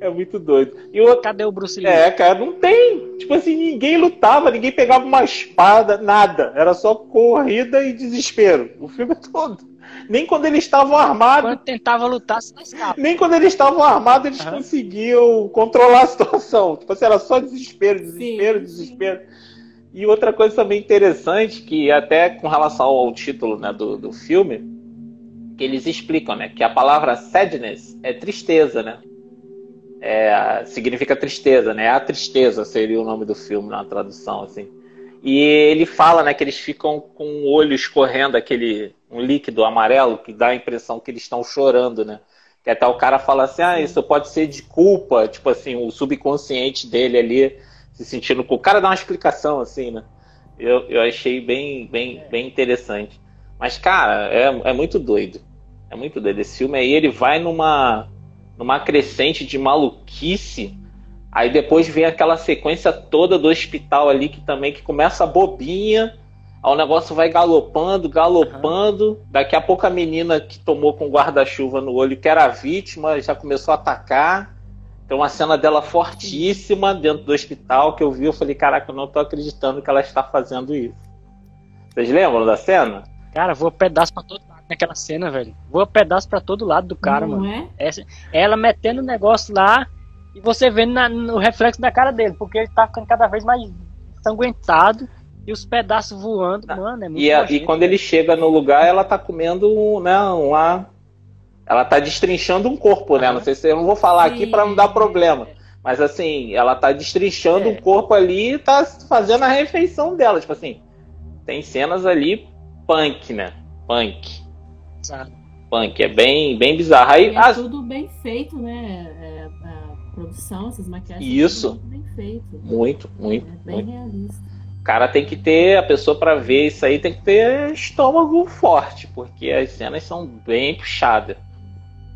É muito doido. E o... Cadê o Bruce Lee? É, cara, não tem. Tipo assim, ninguém lutava, ninguém pegava uma espada, nada. Era só corrida e desespero. O filme *laughs* todo. Nem quando eles estavam armados. Quando tentava lutar, se lascava. Nem quando eles estavam armados, eles uhum. conseguiam controlar a situação. Tipo assim, era só desespero, desespero, Sim. desespero. E outra coisa também interessante, que até com relação ao título né, do, do filme, que eles explicam, né? Que a palavra sadness é tristeza, né? É, significa tristeza, né? A tristeza seria o nome do filme na tradução, assim. E ele fala, né, que eles ficam com o olho escorrendo aquele um líquido amarelo que dá a impressão que eles estão chorando, né? Que até o cara fala assim, ah, isso pode ser de culpa, tipo assim, o subconsciente dele ali se sentindo culpa. O cara dá uma explicação assim, né? Eu, eu achei bem, bem, bem interessante. Mas, cara, é, é muito doido. É muito doido. Esse filme aí, ele vai numa numa crescente de maluquice. Aí depois vem aquela sequência toda do hospital ali que também que começa bobinha, aí o negócio vai galopando, galopando. Uhum. Daqui a pouco a menina que tomou com guarda-chuva no olho, que era a vítima, já começou a atacar. Tem uma cena dela fortíssima dentro do hospital que eu vi, eu falei, caraca, eu não tô acreditando que ela está fazendo isso. Vocês lembram da cena? Cara, vou pedaço pra todo naquela cena, velho. Voa pedaço para todo lado do cara, Não mano. É? Essa, ela metendo o negócio lá e você vendo na, no reflexo da cara dele, porque ele tá ficando cada vez mais sanguentado e os pedaços voando, ah, mano, é muito e, a, e quando ele chega no lugar, ela tá comendo, né, uma... Ela tá destrinchando um corpo, né? Não sei se eu não vou falar Sim. aqui para não dar problema. Mas assim, ela tá destrinchando é. um corpo ali e tá fazendo a refeição dela. Tipo assim, tem cenas ali punk, né? Punk. Punk, é bem, bem bizarro. Aí, é as... tudo bem feito, né? É, a produção, essas maquiagens. Isso. Muito bem feito. Muito, muito. É bem muito. realista. O cara tem que ter, a pessoa para ver isso aí tem que ter estômago forte, porque as cenas são bem puxadas.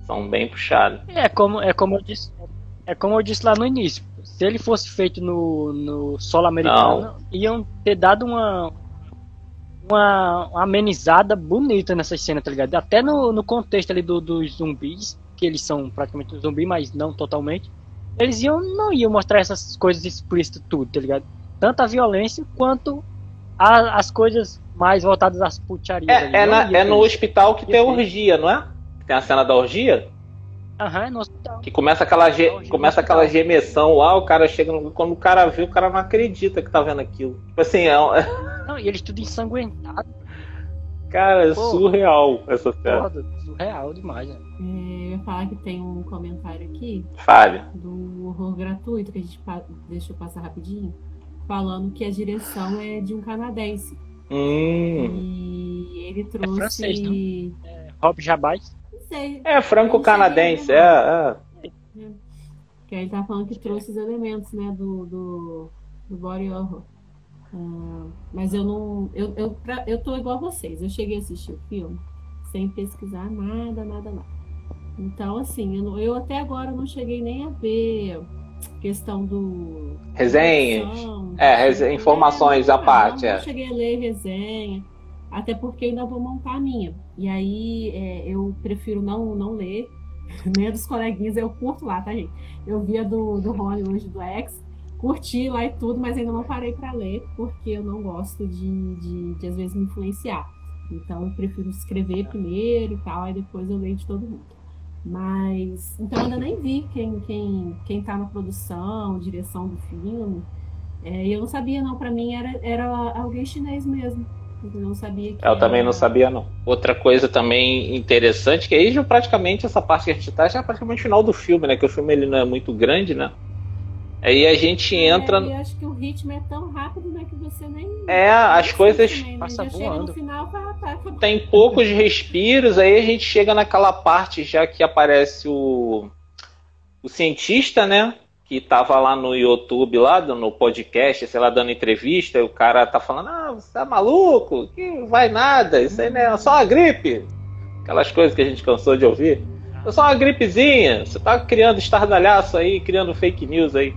São bem puxadas. É como, é como eu disse, é como eu disse lá no início. Se ele fosse feito no, no solo americano, Não. iam ter dado uma, uma, amenizada bonita nessa cena, tá ligado? Até no, no contexto ali do, dos zumbis, que eles são praticamente um zumbi, mas não totalmente. Eles iam, não iam mostrar essas coisas explícitas tudo, tá ligado? Tanto a violência quanto a, as coisas mais voltadas às putarias. É, é, na, é no hospital que tem a orgia, não é? Tem a cena da orgia? Aham, é no hospital. Que começa aquela, ge começa aquela gemessão lá, o cara chega. No, quando o cara vê, o cara não acredita que tá vendo aquilo. Tipo assim, é. *laughs* Não, e eles tudo ensanguentado. Cara, é Pô, surreal essa cena. surreal demais, né? É, eu ia falar que tem um comentário aqui. Fale. Do horror gratuito, que a gente deixa eu passar rapidinho. falando que a direção é de um canadense. Hum. E ele trouxe. francês, não? É, Rob Jabaz. Não sei. É franco-canadense, é, é. Que aí tá falando que trouxe os elementos, né, do, do, do body horror. Ah, mas eu não. Eu, eu, pra- eu tô igual a vocês. Eu cheguei a assistir o filme sem pesquisar nada, nada, nada. Então, assim, eu, não- eu até agora não cheguei nem a ver questão do. Resenhas. É, informações à não, parte, Não, é. cheguei a ler resenha. Até porque ainda vou montar a minha. E aí é, eu prefiro não, não ler. *laughs* Nem a dos coleguinhas, eu curto lá, tá, gente? Eu vi a do, do Rony hoje, do X, curti lá e tudo, mas ainda não parei para ler, porque eu não gosto de, de, de, às vezes, me influenciar. Então, eu prefiro escrever primeiro e tal, aí depois eu leio de todo mundo. Mas, então, ainda nem vi quem, quem, quem tá na produção, direção do filme. É, eu não sabia, não. Para mim, era, era alguém chinês mesmo. Eu não sabia que Eu também era- não sabia, não. Outra coisa também interessante, que aí já praticamente essa parte que a gente tá, já é praticamente o final do filme, né? Que o filme ele não é muito grande, né? Aí a gente entra. É, e acho que o ritmo é tão rápido, né, que você nem. É, as coisas né? passa Já chega voando. no final, tá, tá, tem poucos respiros, aí a gente chega naquela parte já que aparece o, o cientista, né? Que tava lá no YouTube, lá no podcast, sei lá, dando entrevista, e o cara tá falando, ah, você tá maluco? Que vai nada, isso aí não é só uma gripe. Aquelas coisas que a gente cansou de ouvir. É só uma gripezinha. Você tá criando estardalhaço aí, criando fake news aí.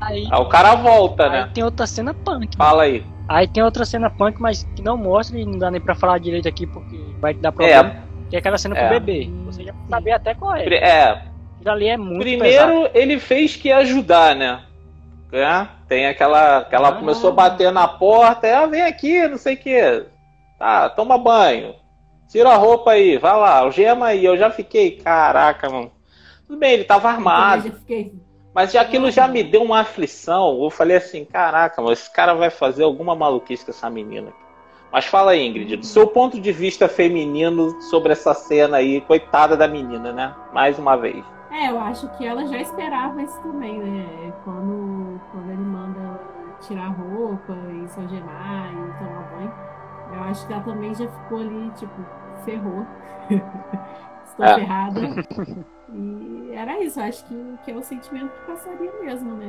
Aí, Aí o cara volta, aí né? tem outra cena punk. Fala aí. Aí tem outra cena punk, mas que não mostra e não dá nem pra falar direito aqui porque vai dar problema. É, Que é aquela cena com É. o bebê. Você já vai saber até qual é. é, ali é muito pesado. Primeiro ele fez que ia ajudar, né? É, Tem aquela que ela Ah. começou a bater na porta, ela vem aqui, não sei o que. Tá, toma banho. Tira a roupa aí, vai lá, algema aí. Eu já fiquei, caraca, mano. Tudo bem, ele tava armado, mas já aquilo já me deu uma aflição. Eu falei assim, caraca, mano, esse cara vai fazer alguma maluquice com essa menina. Mas fala aí, Ingrid, do seu ponto de vista feminino sobre essa cena aí, coitada da menina, né? Mais uma vez. É, eu acho que ela já esperava isso também, né? Quando, quando ele manda ela tirar roupa e se algemar e tomar banho. Eu acho que ela também já ficou ali, tipo, ferrou. *laughs* Estou É. ferrada. *laughs* E era isso, eu acho que, que é o sentimento que passaria mesmo, né?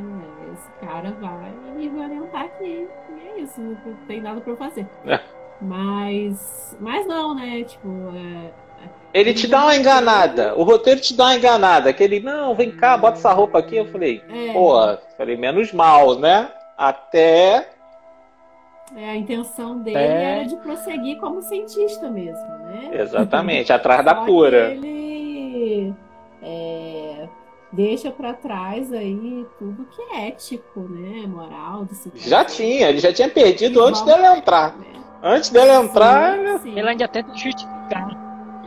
Esse cara vai me orientar aqui. E é isso, não tem nada pra eu fazer. É. Mas, mas não, né? Tipo, é, Ele te dá uma enganada. O roteiro te dá uma enganada. Aquele, não, vem cá, bota essa roupa aqui. Eu falei, é, pô, falei, menos mal, né? Até. é, a intenção dele É. era de prosseguir como cientista mesmo, né? Exatamente, atrás *laughs* da Só que cura. Ele é, deixa pra trás aí tudo que é ético, né? Moral, disciplina. Já tinha, ele já tinha perdido antes dela entrar. Né? Antes dela entrar, Sim, ele- sim. Ele ainda tenta justificar.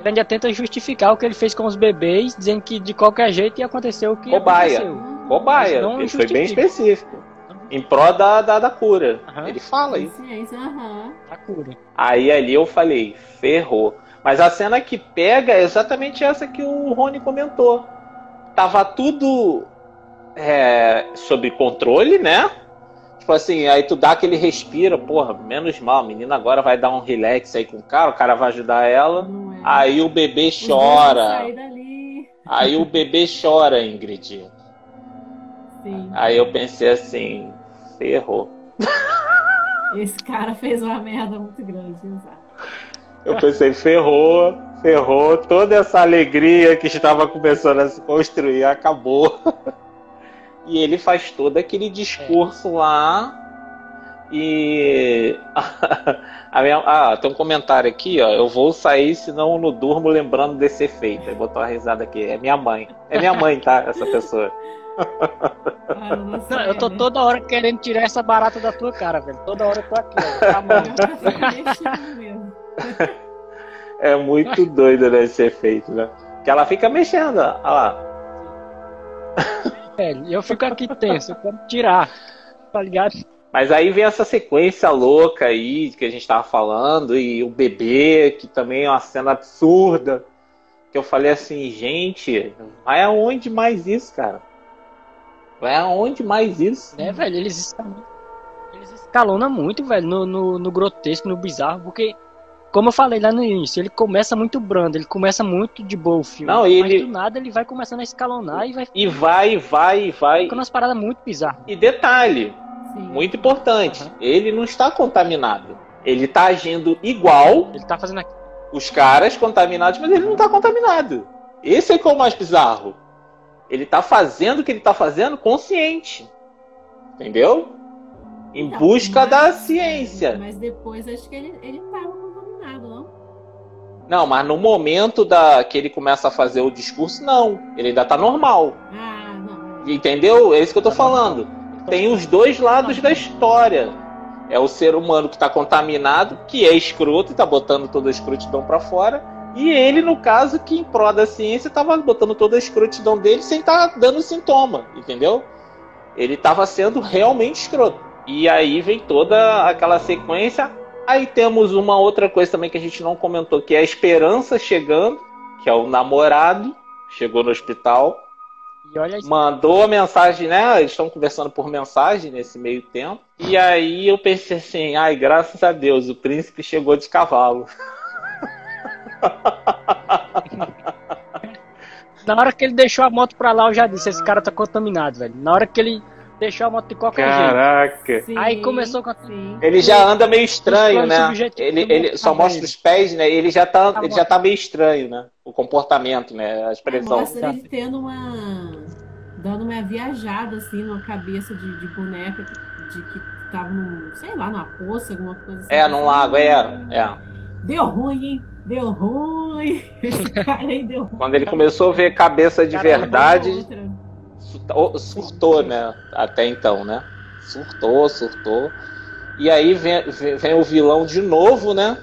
Ainda tenta justificar o que ele fez com os bebês, dizendo que de qualquer jeito ia acontecer o que Cobaia. aconteceu. cobaia. Ele foi bem específico. Em pró da, da, da cura. Aham. Ele fala isso. Aham. A cura. Aí ali eu falei, ferrou. Mas a cena que pega é exatamente essa que o Rony comentou. Tava tudo é, sob controle, né? Tipo assim, aí tu dá aquele respiro, porra, menos mal, a menina agora vai dar um relax aí com o cara, o cara vai ajudar ela. É. Aí o bebê chora. Aí o bebê chora, Ingrid. Sim. Aí eu pensei assim, ferrou. Esse cara fez uma merda muito grande, exato. Eu pensei, ferrou, ferrou, toda essa alegria que estava começando a se construir acabou. *laughs* E ele faz todo aquele discurso lá. E. *laughs* a minha- Ah, tem um comentário aqui, ó. Eu vou sair, senão eu não durmo lembrando desse efeito. Aí botou uma risada aqui. É minha mãe. É minha mãe, tá? Essa pessoa. Ah, Não, eu tô né? toda hora querendo tirar essa barata da tua cara, velho. Toda hora eu tô aqui, ó. Tá bom. *laughs* É muito doido né, esse efeito, né? Que ela fica mexendo, ó. Olha lá. velho. Eu fico aqui tenso, eu quero tirar. Tá ligado? Mas aí vem essa sequência louca aí que a gente tava falando, e o bebê, que também é uma cena absurda. Que eu falei assim, gente, vai aonde mais isso, cara? Vai aonde mais isso? Né, velho? Eles estão. eles escalonam muito, velho, no, no, no grotesco, no bizarro, porque, como eu falei lá no início, ele começa muito brando, ele começa muito de boa o filme. Não, e mas ele- do nada ele vai começando a escalonar e vai E vai, vai, vai. ficando umas paradas muito bizarras. E detalhe, Sim. muito importante, Aham. ele não está contaminado. Ele está agindo igual Ele tá fazendo aqui. os caras contaminados, mas ele não está contaminado. Esse é que é o mais bizarro. Ele está fazendo o que ele está fazendo consciente. Entendeu? Em Então, busca mas- da ciência. Mas depois acho que ele, ele tava contaminado, não? Não, mas no momento da que ele começa a fazer o discurso, não. Ele ainda tá normal. Ah, não. Entendeu? É isso que eu tô falando. Tem os dois lados da história. É o ser humano que tá contaminado, que é escroto e tá botando toda a escrotidão pra fora. E ele, no caso, que em prol da ciência tava botando toda a escrotidão dele sem estar dando sintoma, entendeu? Ele tava sendo realmente escroto. E aí vem toda aquela sequência. Aí temos uma outra coisa também que a gente não comentou, que é a esperança chegando, que é o namorado, chegou no hospital. Mandou a mensagem, né? Eles estão conversando por mensagem nesse meio tempo. E aí eu pensei assim, ai, graças a Deus, o príncipe chegou de cavalo. *laughs* Na hora que ele deixou a moto pra lá, eu já disse, esse cara tá contaminado, velho. Na hora que ele deixou a moto de qualquer jeito. Caraca. Aí começou com a-. Ele já anda meio estranho, né? Ele, ele só Montanha. mostra os pés, né? Ele já tá, Tá ele já tá meio estranho, né? O comportamento, né? A expressão. mostra ele tendo uma. Dando uma viajada assim numa cabeça de, de boneca que- de que tava num, sei lá, numa poça, alguma coisa assim. É, num lago, é, é. Deu ruim, hein? Deu ruim. *laughs* Esse cara aí deu ruim. Quando ele começou a ver cabeça de verdade, surtou, né? Até então, né? Surtou, surtou. E aí vem, vem, vem o vilão de novo, né?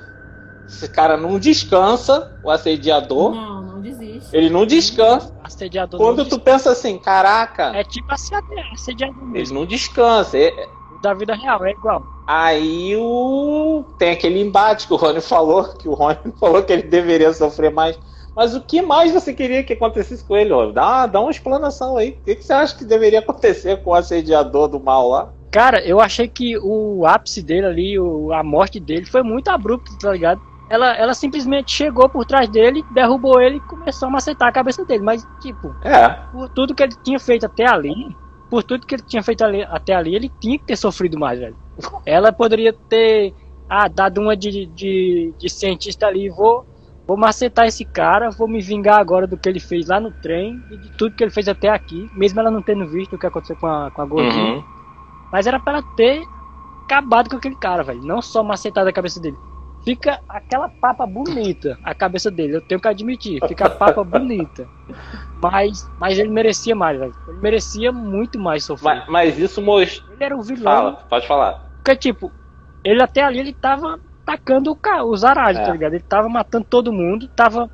Esse cara não descansa, o assediador. Não, não desiste. Ele não descansa. Assediador Quando tu pensa assim, caraca, É tipo assedi- assediador mesmo. não descansa. É- O Da vida real, é igual. Aí o... tem aquele embate que o Rony falou, que o Rony *laughs* falou que ele deveria sofrer mais. Mas o que mais você queria que acontecesse com ele? Dá, dá uma explanação aí. O que, você acha que deveria acontecer com o assediador do mal lá? Cara, eu achei que o ápice dele ali, a morte dele, foi muito abrupto, tá ligado? Ela, ela simplesmente chegou por trás dele, derrubou ele e começou a macetar a cabeça dele. Mas, tipo, É, por tudo que ele tinha feito até ali, por tudo que ele tinha feito ali- até ali, ele tinha que ter sofrido mais, velho. Ela poderia ter ah, dado uma de, de, de cientista ali, vou, vou macetar esse cara, vou me vingar agora do que ele fez lá no trem e de tudo que ele fez até aqui, mesmo ela não tendo visto o que aconteceu com a, com a gordinha. Uhum. Mas era pra ela ter acabado com aquele cara, velho. Não só macetado a cabeça dele. Fica aquela papa bonita, a cabeça dele, eu tenho que admitir. Fica a papa *laughs* bonita. Mas, mas ele merecia mais, velho. Ele merecia muito mais sofrer. mas, mas isso mostra. Ele era um vilão. Fala, pode falar. Porque, tipo, ele até ali ele tava atacando o ca- os aralhos, É. tá ligado? Ele tava matando todo mundo, tava,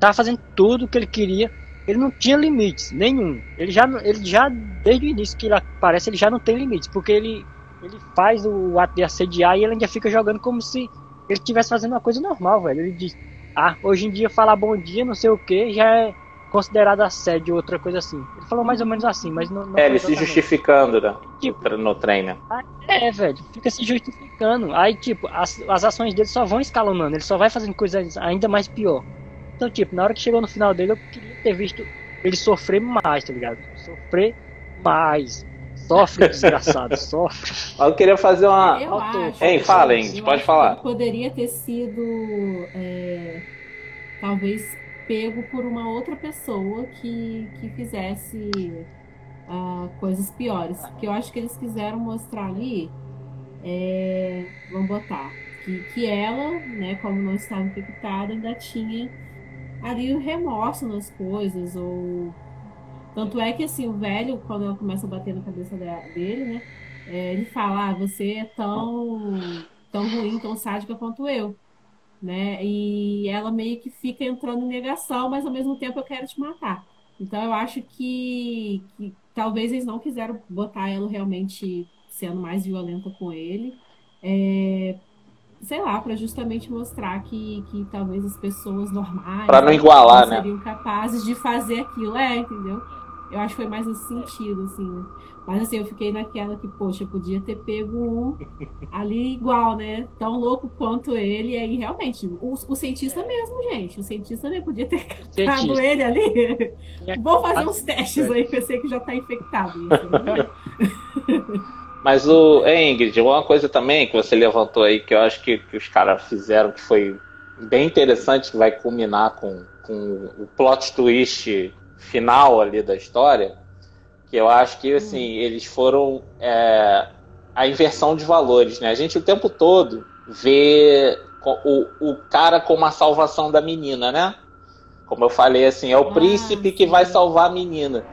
tava fazendo tudo o que ele queria. Ele não tinha limites, nenhum. Ele já, ele já desde o início que ele aparece, ele já não tem limites, porque ele, ele faz o ato de assediar e ele ainda fica jogando como se ele estivesse fazendo uma coisa normal, velho. Ele diz, ah, hoje em dia falar bom dia, não sei o que, já é considerado assédio, outra coisa assim. Ele falou mais ou menos assim, mas não, não É, ele se justificando né, Tipo, no trem, né? é, velho, fica se justificando. Aí, tipo, as, as ações dele só vão escalonando, ele só vai fazendo coisas ainda mais pior. Então, tipo, na hora que chegou no final dele, eu queria ter visto ele sofrer mais, tá ligado? Sofrer mais. Sofre, desgraçado, sofre. Mas eu queria fazer uma. Eu acho. Hein, fala, hein, acho pode que falar. Poderia ter sido, é, talvez, pego por uma outra pessoa que, que fizesse ah, coisas piores. Porque eu acho que eles quiseram mostrar ali, é, vamos botar, que, que ela, né, como não estava infectada, ainda tinha ali o remorso nas coisas, ou... Tanto é que, assim, o velho, quando ela começa a bater na cabeça de- dele, né, é, ele fala, ah, você é tão, tão ruim, tão sádica quanto eu, né? E ela meio que fica entrando em negação, mas ao mesmo tempo eu quero te matar. Então eu acho que, que talvez eles não quiseram botar ela realmente sendo mais violenta com ele, é, sei lá, para justamente mostrar que, que talvez as pessoas normais Pra não igualar, né? seriam capazes de fazer aquilo, é, entendeu? Eu acho que foi mais nesse sentido, assim, né? Mas assim, eu fiquei naquela que, poxa, podia ter pego um ali igual, né? Tão louco quanto ele. E aí, realmente, o, o cientista mesmo, gente. O cientista né, podia ter catado ele ali. Vou fazer uns testes aí, que eu sei que já tá infectado. Isso, né? *laughs* Mas o é, Ingrid, uma coisa também que você levantou aí que eu acho que, que os caras fizeram que foi bem interessante, que vai culminar com, com o plot twist final ali da história, que eu acho que assim, hum. eles foram é, a inversão de valores, né? A gente o tempo todo vê o, o cara como a salvação da menina, né? Como eu falei assim, é o ah, príncipe que vai salvar a menina.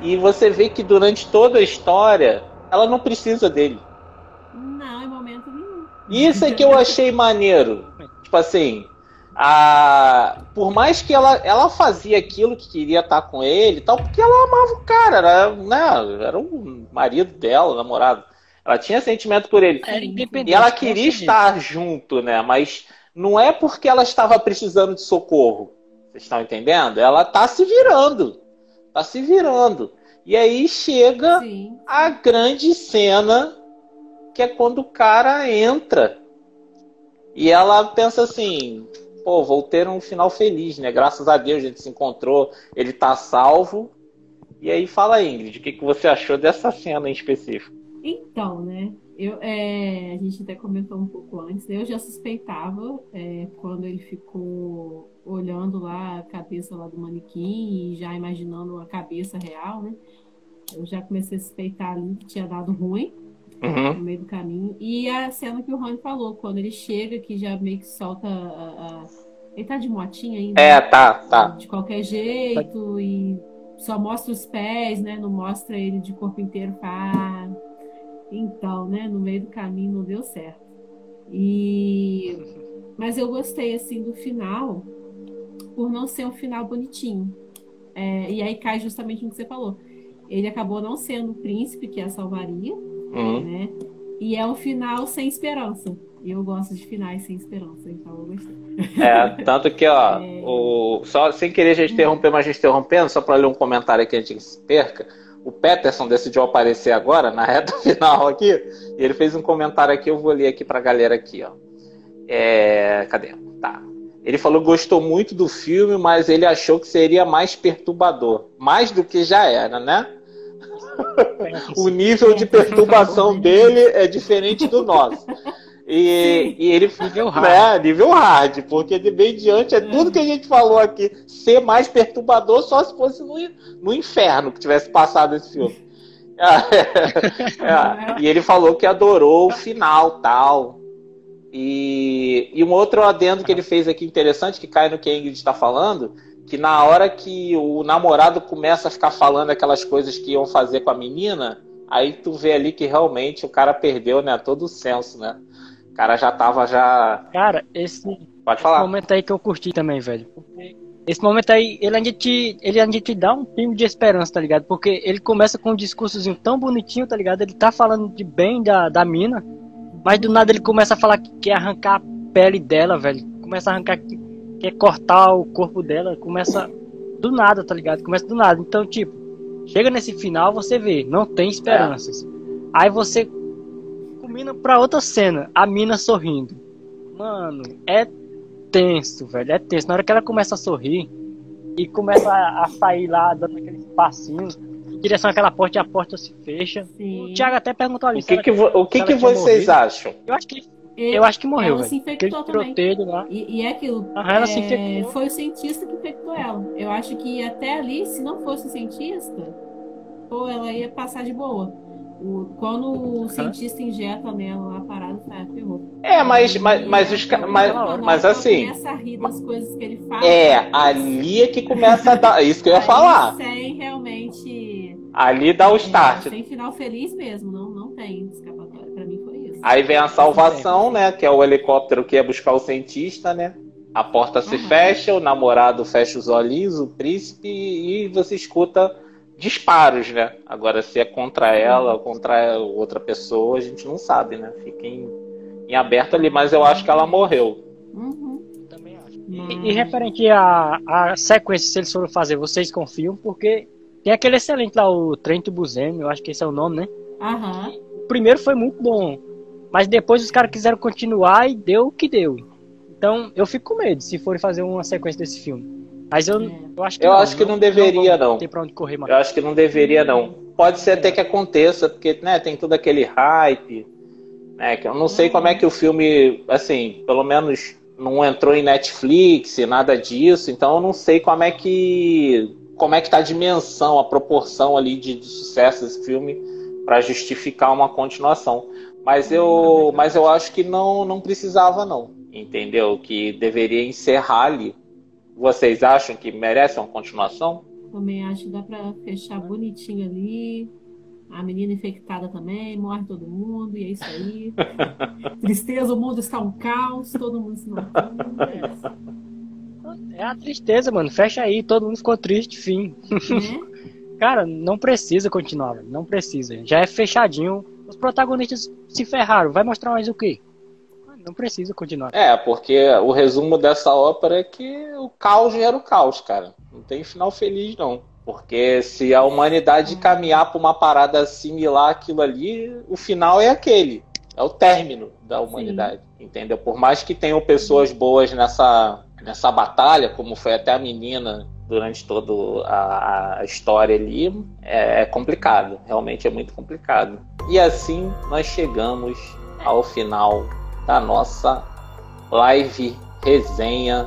E você vê que durante toda a história ela não precisa dele. Não, em momento nenhum. Isso é que eu achei maneiro. *laughs* Tipo assim, a... por mais que ela, ela fazia aquilo que queria estar com ele tal, porque ela amava o cara, era, né, era o marido dela, o namorado. Ela tinha sentimento por ele. E ela queria estar junto, né? Mas não é porque ela estava precisando de socorro. Vocês estão entendendo? Ela tá se virando. Tá se virando. E aí chega Sim. a grande cena, que é quando o cara entra. E ela pensa assim: pô, vou ter um final feliz, né? Graças a Deus a gente se encontrou, ele tá salvo. E aí fala, Ingrid, o que, que você achou dessa cena em específico? Então, né? Eu, é, a gente até comentou um pouco antes, né? eu já suspeitava é, quando ele ficou olhando lá a cabeça lá do manequim e já imaginando a cabeça real, né? Eu já comecei a suspeitar ali que tinha dado ruim uhum. no meio do caminho. E a cena que o Rony falou, quando ele chega, que já meio que solta a, a... Ele tá de motinha ainda. É, tá, tá. De qualquer jeito e só mostra os pés, né? Não mostra ele de corpo inteiro. Pá. Então, né? No meio do caminho não deu certo. E... Mas eu gostei, assim, do final, por não ser um final bonitinho. É, e aí cai justamente no que você falou ele acabou não sendo o príncipe que a salvaria, uhum. né? E é um final sem esperança. E eu gosto de finais sem esperança, então eu gostei. É, tanto que, ó, *laughs* é... o, só sem querer a gente interromper, mas a gente interrompendo, só para ler um comentário aqui antes que se perca. O Peterson decidiu aparecer agora, na reta *laughs* final aqui, e ele fez um comentário aqui, eu vou ler aqui pra galera aqui, ó. É, cadê? Tá. Ele falou que gostou muito do filme, mas ele achou que seria mais perturbador. Mais do que já era, né? O nível de perturbação dele é diferente do nosso. E, e, ele nível hard. Né, nível hard, porque de bem diante é tudo que a gente falou aqui. Ser mais perturbador só se fosse no, no inferno que tivesse passado esse filme. *laughs* É, é, e ele falou que adorou o final tal. E, e um outro adendo que ele fez aqui interessante, que cai no que a Ingrid está falando, que na hora que o namorado começa a ficar falando aquelas coisas que iam fazer com a menina, aí tu vê ali que realmente o cara perdeu, né, todo o senso, né? O cara já tava já. Cara, esse, Pode falar. esse momento aí que eu curti também, velho. Esse momento aí, ele ainda te, ele ainda te dá um pingo de esperança, tá ligado? Porque ele começa com um discursozinho tão bonitinho, tá ligado? Ele tá falando de bem da, da mina, mas do nada ele começa a falar que quer arrancar a pele dela, velho. Começa a arrancar quer cortar o corpo dela, começa do nada, tá ligado? Começa do nada. Então, tipo, chega nesse final, você vê, não tem esperanças. É. Aí você combina pra outra cena, a mina sorrindo. Mano, é tenso, velho, é tenso. Na hora que ela começa a sorrir e começa a, a sair lá, dando aqueles passinhos em direção àquela porta e a porta se fecha. Sim. O Thiago até perguntou ali. O que, que, o que, que vocês morrido. acham? Eu acho que ele, eu acho que morreu. Ela se infectou também. Lá. E, e é aquilo. Aham, ela é, se infectou. Foi o cientista que infectou ela. Eu acho que até ali, se não fosse o cientista, ou ela ia passar de boa. O, quando o cientista injeta nela lá parado, tá, ferrou. É, mas, mas, mas, os, mas, mas, mas assim. Começa a rir das coisas que ele faz. É, ali é que começa a dar. Isso que eu ia falar. Sem realmente. Ali dá o start. É, sem final feliz mesmo, não, não tem escapatória. Aí vem a salvação, né? Que é o helicóptero que ia buscar o cientista, né? A porta se uhum. fecha, o namorado fecha os olhinhos, o príncipe, e você escuta disparos, né? Agora, se é contra ela ou contra outra pessoa, a gente não sabe, né? Fica em, em aberto ali, mas eu acho que ela morreu. Uhum. Também acho. E, e referente à, à sequência, se eles foram fazer, vocês confiam? Porque Tem aquele excelente lá, o Trento Buscemi, eu acho que esse é o nome, né? Aham. O primeiro foi muito bom, mas depois os caras quiseram continuar e deu o que deu. Então eu fico com medo se forem fazer uma sequência desse filme. Mas eu, eu acho que Eu não, acho que não deveria, vão não. ter pra onde correr mais. Eu acho que não deveria, não. Pode ser até que aconteça, porque né, tem todo aquele hype. Né, que eu não sei como é que o filme, assim, pelo menos não entrou em Netflix, nada disso, então eu não sei como é que. como é que tá a dimensão, a proporção ali de, de sucesso desse filme para justificar uma continuação. Mas eu, mas eu acho que não, não precisava, não. Entendeu? Que deveria encerrar ali. Vocês acham que merece uma continuação? Também acho que dá pra fechar bonitinho ali. A menina infectada também, morre todo mundo, e é isso aí. *laughs* Tristeza, o mundo está um caos, todo mundo se matando. É É a tristeza, mano. Fecha aí, todo mundo ficou triste, fim. né? *laughs* Cara, não precisa continuar. Não precisa. Já é fechadinho. Os protagonistas se ferraram. Vai mostrar mais o quê? Mano, Não precisa continuar. É, porque o resumo dessa ópera é que o caos gera o caos, cara. Não tem final feliz, não. Porque se a humanidade caminhar para uma parada similar àquilo ali, o final é aquele. É o término da humanidade. Entendeu? Por mais que tenham pessoas boas nessa, nessa batalha, como foi até a menina durante toda a, a história ali, é, é complicado. Realmente é muito complicado. E assim nós chegamos ao final da nossa live resenha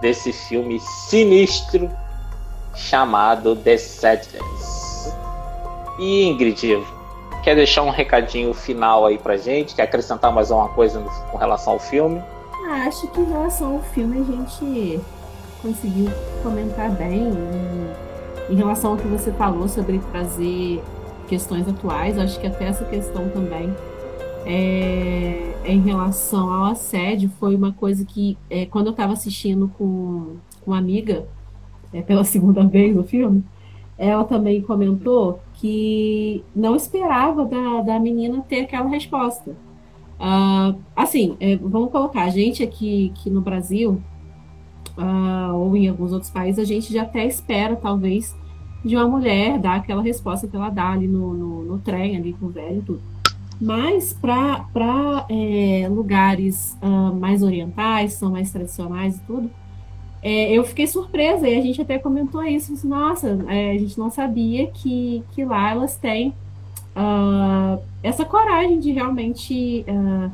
desse filme sinistro chamado The Sadness. E Ingrid, quer deixar um recadinho final aí pra gente? Quer acrescentar mais alguma coisa no- com relação ao filme? Ah, acho que em relação ao filme a gente conseguiu comentar bem. E em relação ao que você falou sobre trazer questões atuais, acho que até essa questão também é, é em relação ao assédio foi uma coisa que é, quando eu estava assistindo com, com uma amiga é, pela *laughs* segunda vez o filme, ela também comentou que não esperava da, da menina ter aquela resposta. Ah, assim, é, vamos colocar, a gente aqui, aqui no Brasil, ah, ou em alguns outros países, a gente já até espera, talvez, de uma mulher dar aquela resposta que ela dá ali no, no, no trem, ali com o velho e tudo. Mas para é, lugares ah, mais orientais, são mais tradicionais e tudo, é, eu fiquei surpresa, e a gente até comentou isso, assim, nossa, é, a gente não sabia que, que lá elas têm ah, essa coragem de realmente ah,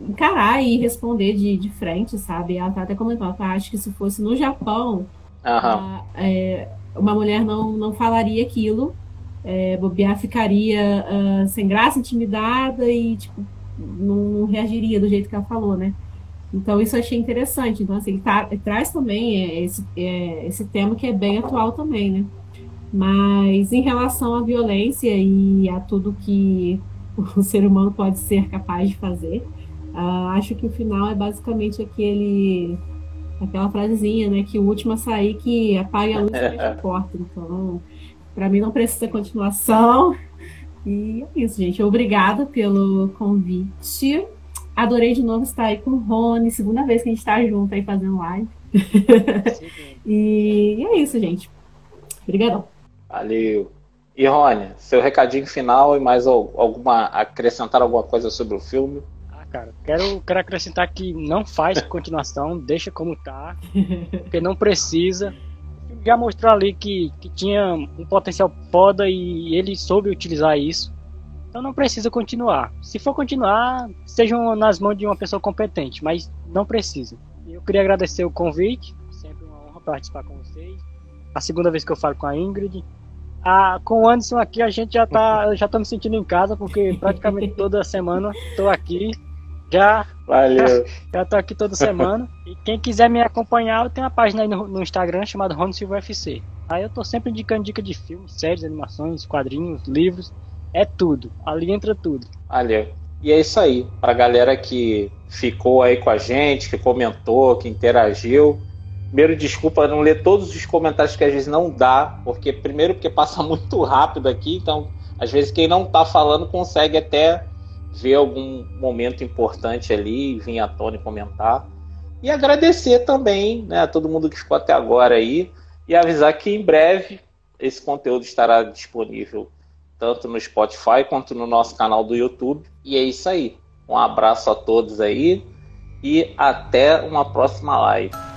encarar e responder de, de frente, sabe? Ela tá até comentando, ela acho que se fosse no Japão, Aham. ah, é, uma mulher não, não falaria aquilo, é, bobear ficaria ah, sem graça, intimidada e tipo, não, não reagiria do jeito que ela falou, né? Então isso eu achei interessante. Então, assim, ele, tá- ele traz também é, esse, é, esse tema que é bem atual também, né? Mas em relação à violência e a tudo que *laughs* o ser humano pode ser capaz de fazer, ah, acho que o final é basicamente aquele aquela frasezinha, né? Que o último a sair que apaga a luz e fecha a *laughs* porta. Então, para mim não precisa continuação. E é isso, gente. Obrigada pelo convite. Adorei de novo estar aí com o Rony, segunda vez que a gente está junto aí fazendo live. *laughs* E é isso, gente. Obrigadão. Valeu. E Rony, seu recadinho final e mais al- alguma acrescentar alguma coisa sobre o filme? Cara, quero, quero acrescentar que não faz continuação, deixa como tá, porque não precisa. Já mostrou ali que, que tinha um potencial foda e ele soube utilizar isso. Então não precisa continuar. Se for continuar, sejam nas mãos de uma pessoa competente, mas não precisa. Eu queria agradecer o convite, sempre uma honra participar com vocês. A segunda vez que eu falo com a Ingrid. Ah, com o Anderson aqui a gente já tá, *laughs* já tô me sentindo em casa porque praticamente toda semana tô aqui. Já Valeu. *laughs* já tô aqui toda semana. E quem quiser me acompanhar, eu tenho uma página aí no, no Instagram chamada Rony Silva FC. Aí eu tô sempre indicando dica de filmes, séries, animações, quadrinhos, livros. É tudo. Ali entra tudo. Valeu. E é isso aí. Pra galera que ficou aí com a gente, que comentou, que interagiu. Primeiro, desculpa não ler todos os comentários que às vezes não dá, porque primeiro porque passa *laughs* muito rápido aqui, então às vezes quem não tá falando consegue até ver algum momento importante ali, vir à tona e comentar. E agradecer também, né, a todo mundo que ficou até agora aí e avisar que em breve esse conteúdo estará disponível tanto no Spotify quanto no nosso canal do YouTube. E é isso aí. Um abraço a todos aí e até uma próxima live.